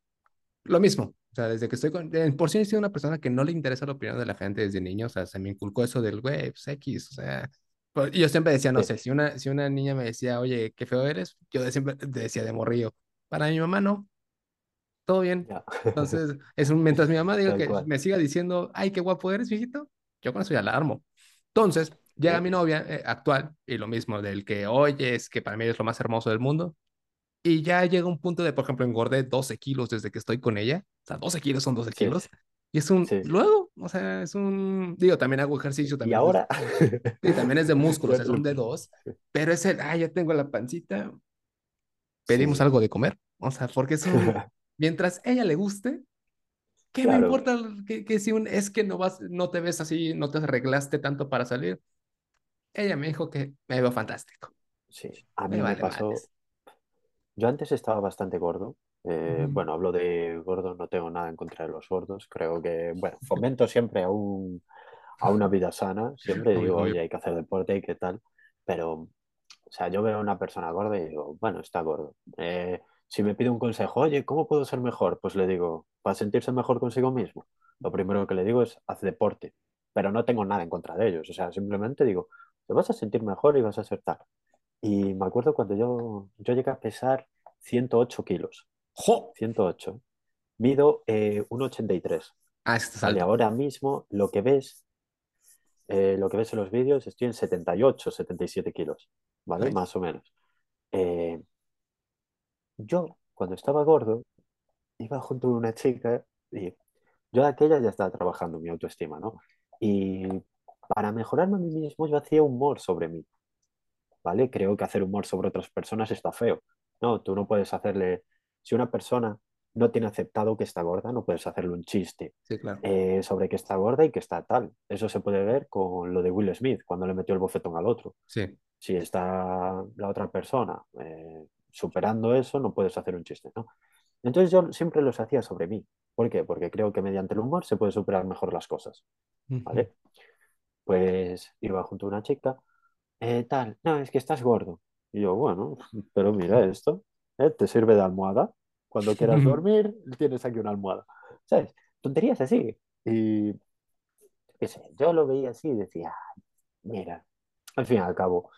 Lo mismo, o sea, desde que estoy con... Por si he sido una persona que no le interesa la opinión de la gente desde niño, o sea, se me inculcó eso del, güey, pues X, o sea... pues, yo siempre decía, no Sí, sé, si una, si una niña me decía, oye, qué feo eres, yo de- siempre decía de morrillo. Para mi mamá no, todo bien. Entonces, es un, mientras mi mamá diga que cual. me siga diciendo, ay, qué guapo eres, viejito, yo con eso ya la armo. Entonces, llega mi novia eh, actual y lo mismo del que, oye, es que para mí es lo más hermoso del mundo. Y ya llega un punto de, por ejemplo, engordé 12 kilos desde que estoy con ella. O sea, 12 kilos son 12 sí, kilos. Y es un, sí. luego, o sea, es un, digo, también hago ejercicio, Y también es de, ahora, y también es de músculos, lo- son de dos. Pero es el, ah, ya tengo la pancita, pedimos sí. algo de comer. O sea, porque es un, mientras ella le guste, ¿Qué me Claro, importa que, que si un es que no vas, no te ves así, no te arreglaste tanto para salir? Ella me dijo que me veo fantástico. sí. A Me mí me vale pasó, madres. Yo antes estaba bastante gordo. Eh, Ujú. bueno, hablo de gordo, no tengo nada en contra de los gordos. Creo que, bueno, fomento siempre a un, a una vida sana. Siempre Obvio, digo, obvio. oye, hay que hacer deporte y qué tal. Pero, o sea, yo veo a una persona gorda y digo, bueno, está gordo. Eh, si me pide un consejo, oye, ¿cómo puedo ser mejor? Pues le digo, para sentirse mejor consigo mismo. Lo primero que le digo es, haz deporte. Pero no tengo nada en contra de ellos. O sea, simplemente digo, te vas a sentir mejor y vas a ser tal. Y me acuerdo cuando yo, yo llegué a pesar 108 kilos. ¡Jo! ciento ocho Mido eh, 1,83. Ah, estás Vale, ahora mismo lo que ves, eh, lo que ves en los vídeos, estoy en 78, 77 kilos, ¿vale? Más o menos. Eh, yo, cuando estaba gordo, iba junto a una chica y yo de aquella ya estaba trabajando mi autoestima, ¿no? Y para mejorarme a mí mismo, yo hacía humor sobre mí. ¿Vale? Creo que hacer humor sobre otras personas está feo. No, tú no puedes hacerle, si una persona no tiene aceptado que está gorda, no puedes hacerle un chiste Sí, claro. eh, sobre que está gorda y que está tal. Eso se puede ver con lo de Will Smith, cuando le metió el bofetón al otro. Sí. Si está la otra persona eh, superando eso, no puedes hacer un chiste, ¿no? Entonces yo siempre los hacía sobre mí. ¿Por qué? Porque creo que mediante el humor se puede superar mejor las cosas. ¿vale? Pues iba junto a una chica eh, tal, no, es que estás gordo. Y yo, bueno, pero mira esto, ¿eh? Te sirve de almohada. Cuando quieras dormir, tienes aquí una almohada. ¿Sabes? Tonterías así. Y qué sé, yo lo veía así y decía, "Ay, mira, al fin y al cabo,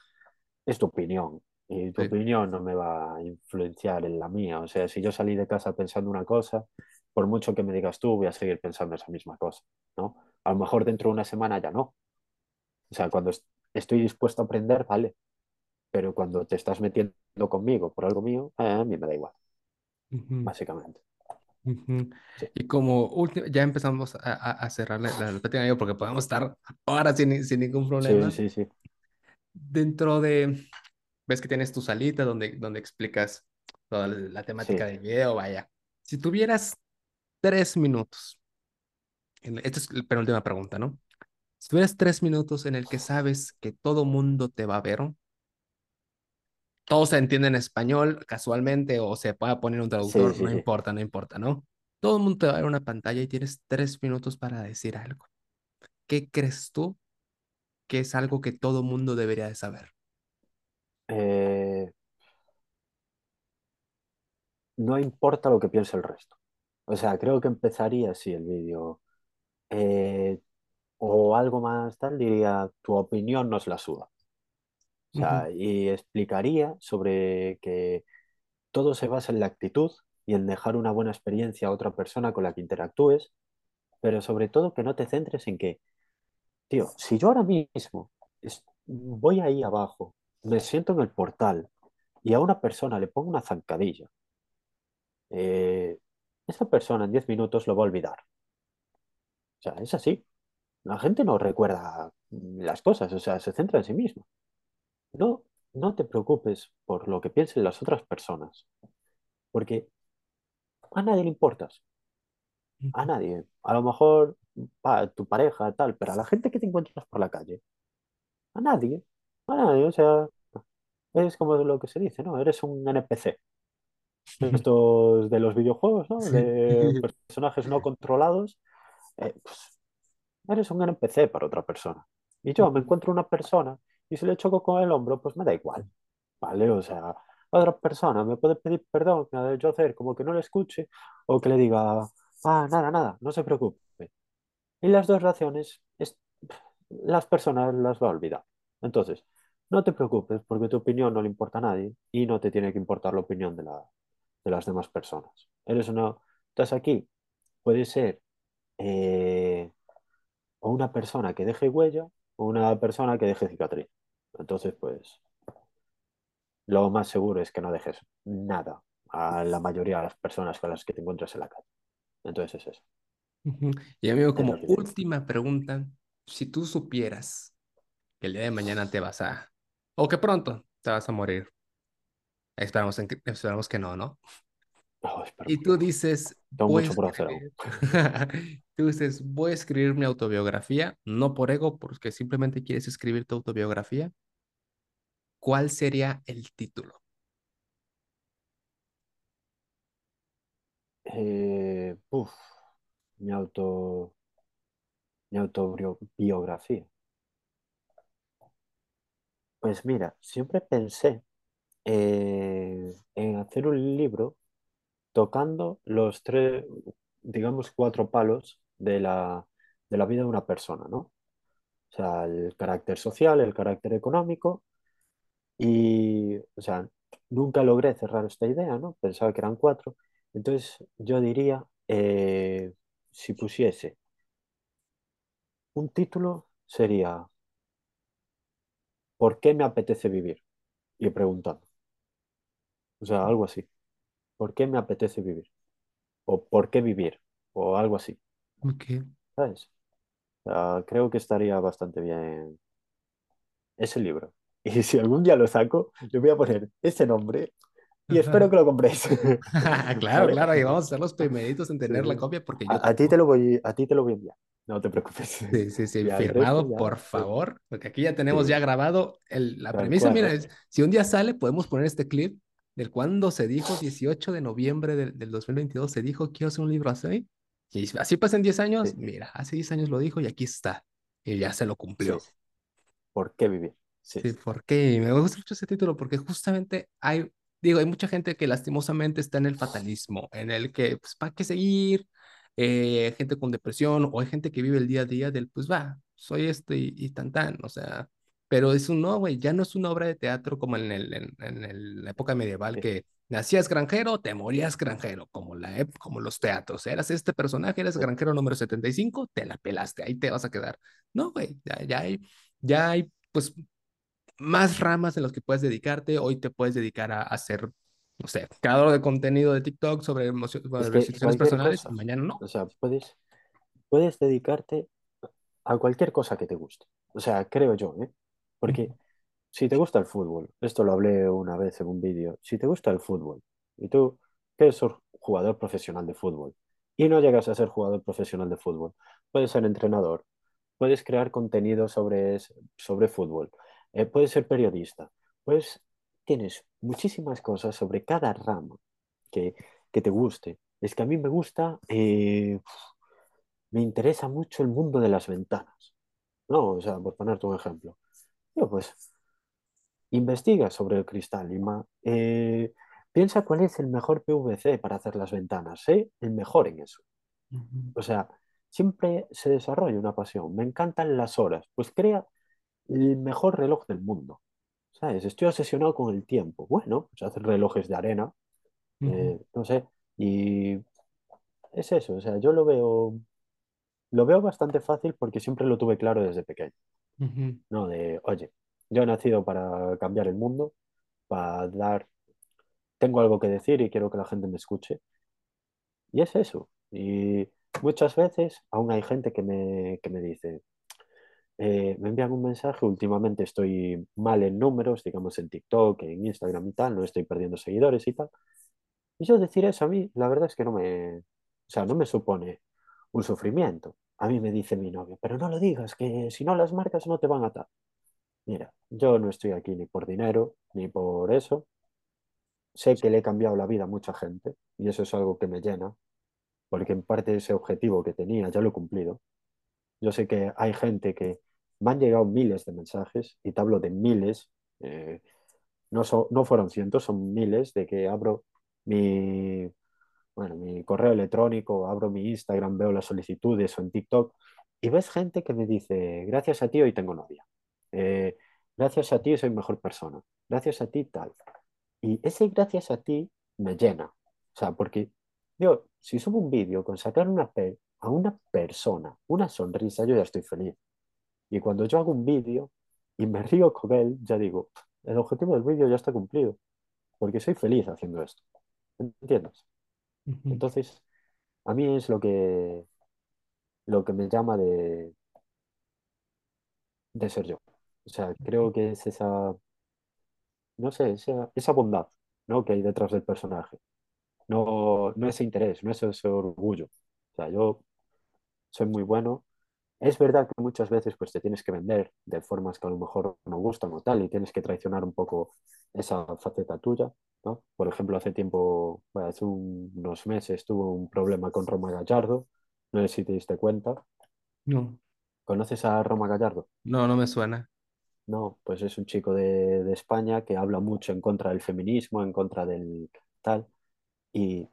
es tu opinión. Y tu Sí. opinión no me va a influenciar en la mía. O sea, si yo salí de casa pensando una cosa, por mucho que me digas tú, voy a seguir pensando esa misma cosa, ¿no? A lo mejor dentro de una semana ya no. O sea, cuando estoy dispuesto a aprender, vale, pero cuando te estás metiendo conmigo por algo mío, eh, a mí me da igual, Ujú. básicamente. Ujú. Sí, Y como último, ya empezamos a, a, cerrar la, la, la porque podemos estar horas sin, sin ningún sí, problema. sí, sí, Dentro de, ves que tienes tu salita donde, donde explicas toda la temática sí, del video, vaya. Si tuvieras tres minutos, esta es la penúltima pregunta, ¿no? Si tuvieras tres minutos en el que sabes que todo mundo te va a ver, todo se entiende en español casualmente o se puede poner un sí, traductor, sí, no sí. importa, no importa, ¿no? Todo el mundo te va a ver una pantalla y tienes tres minutos para decir algo. ¿Qué crees tú que es algo que todo mundo debería de saber? Eh, no importa lo que piense el resto. O sea, creo que empezaría así el vídeo. Eh, o algo más tal, diría, tu opinión nos la suda. O Ujú, sea, y explicaría sobre que todo se basa en la actitud y en dejar una buena experiencia a otra persona con la que interactúes, pero sobre todo que no te centres en que Tío, si yo ahora mismo es- voy ahí abajo, me siento en el portal y a una persona le pongo una zancadilla, eh, esa persona en 10 minutos lo va a olvidar. O sea, es así. La gente no recuerda las cosas, o sea, se centra en sí misma. No, no te preocupes por lo que piensen las otras personas, porque a nadie le importas, a nadie. A lo mejor pa, tu pareja, tal, pero a la gente que te encuentras por la calle, a nadie, a nadie, o sea... Es como lo que se dice, ¿no? Eres un NPC. Estos de los videojuegos, ¿no? De personajes no controlados. eh, pues eres un NPC para otra persona. Y yo me encuentro una persona y si le choco con el hombro, pues me da igual. ¿Vale? O sea, otra persona me puede pedir perdón, yo hacer como que no le escuche o que le diga, ah, nada, nada, no se preocupe. Y las dos razones, es, las personas las va a olvidar. Entonces, no te preocupes porque tu opinión no le importa a nadie y no te tiene que importar la opinión de, la, de las demás personas. Eres una, estás aquí, puede ser eh, o una persona que deje huella o una persona que deje cicatriz. Entonces, pues, lo más seguro es que no dejes nada a la mayoría de las personas con las que te encuentras en la calle. Entonces es eso. Y amigo, como última pregunta, si tú supieras que el día de mañana te vas a, o que pronto te vas a morir, esperamos, en que, esperamos que no, ¿no? Oh, Y tú dices, Tengo mucho por hacer tú dices, voy a escribir mi autobiografía, no por ego, porque simplemente quieres escribir tu autobiografía. ¿cuál sería el título? Eh, uf, mi auto, mi autobiografía. Pues mira, siempre pensé eh, en hacer un libro tocando los tres, digamos, cuatro palos de la, de la vida de una persona, ¿no? O sea, el carácter social, el carácter económico y, o sea, nunca logré cerrar esta idea, ¿no? Pensaba que eran cuatro. Entonces, yo diría, eh, si pusiese un título, sería ¿Por qué me apetece vivir? Y preguntando. O sea, algo así. ¿Por qué me apetece vivir? O ¿por qué vivir? O algo así. Ok. ¿Sabes? Sea, creo que estaría bastante bien ese libro. Y si algún día lo saco, le voy a poner ese nombre y espero que lo compréis. Claro, ¿Vale? claro, y vamos a ser los primeritos en Sí, tener la sí. copia porque yo A, a ti te lo voy, a ti te lo voy a enviar. No te preocupes. Sí, sí, sí, Y al resto firmado, ya, por favor, porque aquí ya tenemos ya sí, grabado el- la tal premisa. cual, Mira, es- si un día sale, podemos poner este clip del cuando se dijo, 18 de noviembre del, del 2022, se dijo, quiero hacer un libro así. Y así pasan 10 años, Sí, mira, hace 10 años lo dijo y aquí está. Y ya se lo cumplió. sí. ¿Por qué vivir? Sí, Sí. ¿por qué? Me gusta mucho ese título porque justamente hay, digo, hay mucha gente que lastimosamente está en el fatalismo, en el que, pues, ¿para qué seguir? Eh, gente con depresión o hay gente que vive el día a día del, pues, va, soy esto y, y tan tan, o sea, pero es un no, güey, ya no es una obra de teatro como en, el, en, en el- la época medieval sí. que nacías granjero, te morías granjero, como, la, como los teatros, eras este personaje, eres granjero número 75 te la pelaste, ahí te vas a quedar. No, güey, ya, ya hay, ya hay, pues más ramas en las que puedes dedicarte. Hoy te puedes dedicar a, a ser, no sé, creador de contenido de TikTok sobre, emocio- Es sobre que situaciones cualquier personales cosa, mañana no. o sea, puedes, puedes dedicarte a cualquier cosa que te guste. O sea, creo yo, ¿eh? Porque si te gusta el fútbol, esto lo hablé una vez en un vídeo, si te gusta el fútbol y tú quieres ser jugador profesional de fútbol y no llegas a ser jugador profesional de fútbol, puedes ser entrenador, puedes crear contenido sobre, sobre fútbol, eh, puedes ser periodista, pues tienes muchísimas cosas sobre cada rama que, que te guste. Es que a mí me gusta, eh, me interesa mucho el mundo de las ventanas, ¿no? O sea, por ponerte un ejemplo. Yo, pues, investiga sobre el cristal, Ima. Eh, piensa cuál es el mejor PVC para hacer las ventanas, ¿eh? El mejor en eso. O sea, siempre se desarrolla una pasión. Me encantan las horas. Pues crea el mejor reloj del mundo. ¿Sabes? Estoy obsesionado con el tiempo. Bueno, pues hacer relojes de arena, eh, no sé. Y es eso. O sea, yo lo veo, lo veo bastante fácil porque siempre lo tuve claro desde pequeño. Ujú, ¿No? De, oye, yo he nacido para cambiar el mundo, para dar tengo algo que decir y quiero que la gente me escuche. Y es eso. Y muchas veces aún hay gente que me, que me dice, eh, me envían un mensaje, últimamente estoy mal en números, digamos en TikTok, en Instagram y tal, no estoy perdiendo seguidores y tal. Y yo decir eso a mí, la verdad es que no me, o sea, no me supone un sufrimiento. A mí me dice mi novio, pero no lo digas, que si no las marcas no te van a tal. Mira, yo no estoy aquí ni por dinero, ni por eso. Sé que le he cambiado la vida a mucha gente y eso es algo que me llena, porque en parte ese objetivo que tenía ya lo he cumplido. Yo sé que hay gente que me han llegado miles de mensajes y te hablo de miles, eh, no, so- no fueron cientos, son miles de que abro mi, bueno, mi correo electrónico, abro mi Instagram, veo las solicitudes o en TikTok y ves gente que me dice, gracias a ti hoy tengo novia, Eh, gracias a ti soy mejor persona, gracias a ti tal. Y ese gracias a ti me llena. O sea, porque yo, si subo un vídeo con sacar una pe- a una persona una sonrisa, yo ya estoy feliz. Y cuando yo hago un vídeo y me río con él, ya digo, el objetivo del vídeo ya está cumplido, porque soy feliz haciendo esto. ¿Entiendes? Ujú. Entonces, a mí es lo que, lo que me llama de, de ser yo. O sea, creo que es esa, no sé, esa, esa bondad, ¿no? que hay detrás del personaje. no, no ese interés, no es ese orgullo. O sea, yo soy muy bueno Es verdad que muchas veces pues te tienes que vender de formas que a lo mejor no gustan o tal y tienes que traicionar un poco esa faceta tuya, ¿no? Por ejemplo, hace tiempo, bueno, hace un- unos meses tuve un problema con Roma Gallardo, no sé si te diste cuenta. No, ¿Conoces a Roma Gallardo? no, no me suena. No, pues es un chico de, de España que habla mucho en contra del feminismo, en contra del tal, y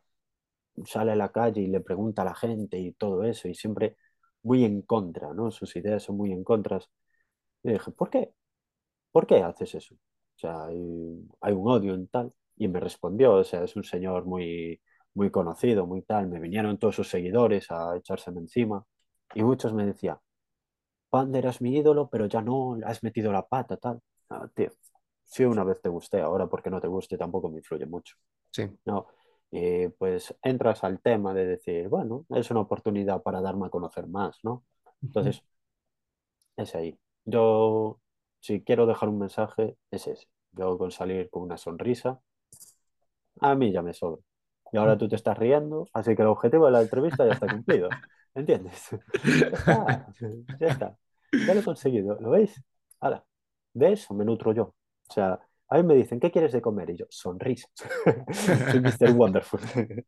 sale a la calle y le pregunta a la gente y todo eso, y siempre muy en contra, ¿no? Sus ideas son muy en contra. Y dije, ¿por qué? ¿Por qué haces eso? O sea, hay, hay un odio en tal. Y me respondió, o sea, es un señor muy, muy conocido, muy tal. Me vinieron todos sus seguidores a echárseme encima. Y muchos me decían, Pander eras mi ídolo, pero ya no, has metido la pata, tal. Ah, tío, sí una vez te gusté, ahora porque no te guste tampoco me influye mucho. Sí. No, y pues entras al tema de decir, bueno, es una oportunidad para darme a conocer más, ¿no? Entonces, es ahí. Yo, si quiero dejar un mensaje, es ese. Yo con salir con una sonrisa, a mí ya me sobra. Y ahora tú te estás riendo, así que el objetivo de la entrevista ya está cumplido. ¿Entiendes? Ya está, ya lo he conseguido, ¿lo veis? Ahora, de eso me nutro yo. O sea, a mí me dicen, ¿qué quieres de comer? Y yo, sonrisas. Soy Mr. Wonderful.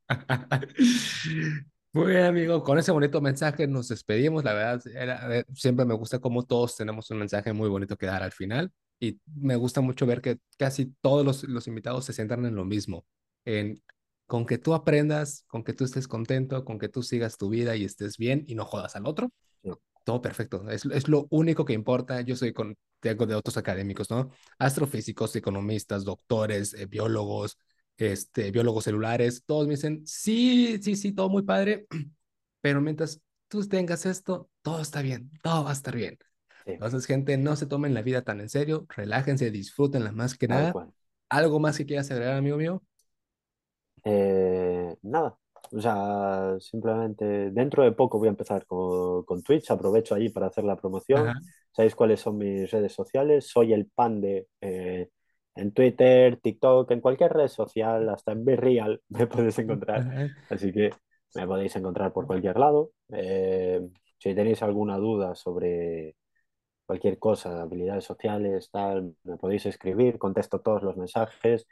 Muy bien, amigo. Con ese bonito mensaje nos despedimos. La verdad, era- eh, siempre me gusta cómo todos tenemos un mensaje muy bonito que dar al final. Y me gusta mucho ver que casi todos los, los invitados se centran en lo mismo, en con que tú aprendas, con que tú estés contento, con que tú sigas tu vida y estés bien y no jodas al otro. Sí, Todo perfecto. Es, es lo único que importa. Yo soy con, tengo de otros académicos, ¿no? Astrofísicos, economistas, doctores, eh, biólogos, este, biólogos celulares. Todos me dicen, sí, sí, sí, todo muy padre, pero mientras tú tengas esto, todo está bien, todo va a estar bien. sí, Entonces, gente, no se tomen la vida tan en serio, relájense, disfrútenla más que nada. ¿Algo más que quieras agregar, amigo mío? Eh, nada, o sea, simplemente dentro de poco voy a empezar con, con Twitch, aprovecho allí para hacer la promoción. Ajá. ¿Sabéis cuáles son mis redes sociales? Soy el pan de eh, en Twitter, TikTok, en cualquier red social, hasta en Real me podéis encontrar. Así que me podéis encontrar por cualquier lado. Eh, si tenéis alguna duda sobre cualquier cosa, habilidades sociales, tal, me podéis escribir, contesto todos los mensajes.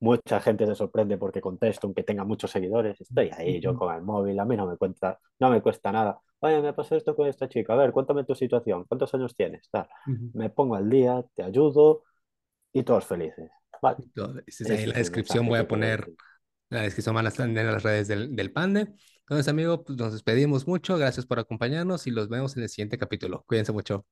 Mucha gente se sorprende porque contesto, aunque tenga muchos seguidores. Estoy ahí, yo con el móvil, a mí no me cuenta, no me cuesta nada. Oye, me pasó esto con esta chica. A ver, cuéntame tu situación. ¿Cuántos años tienes? Tal. Me pongo al día, te ayudo y todos felices. Vale, Todo- ese es ahí en la descripción voy a poner la descripción van a estar en las redes del, del Pande. Entonces, amigo, pues nos despedimos mucho. Gracias por acompañarnos y los vemos en el siguiente capítulo. Cuídense mucho.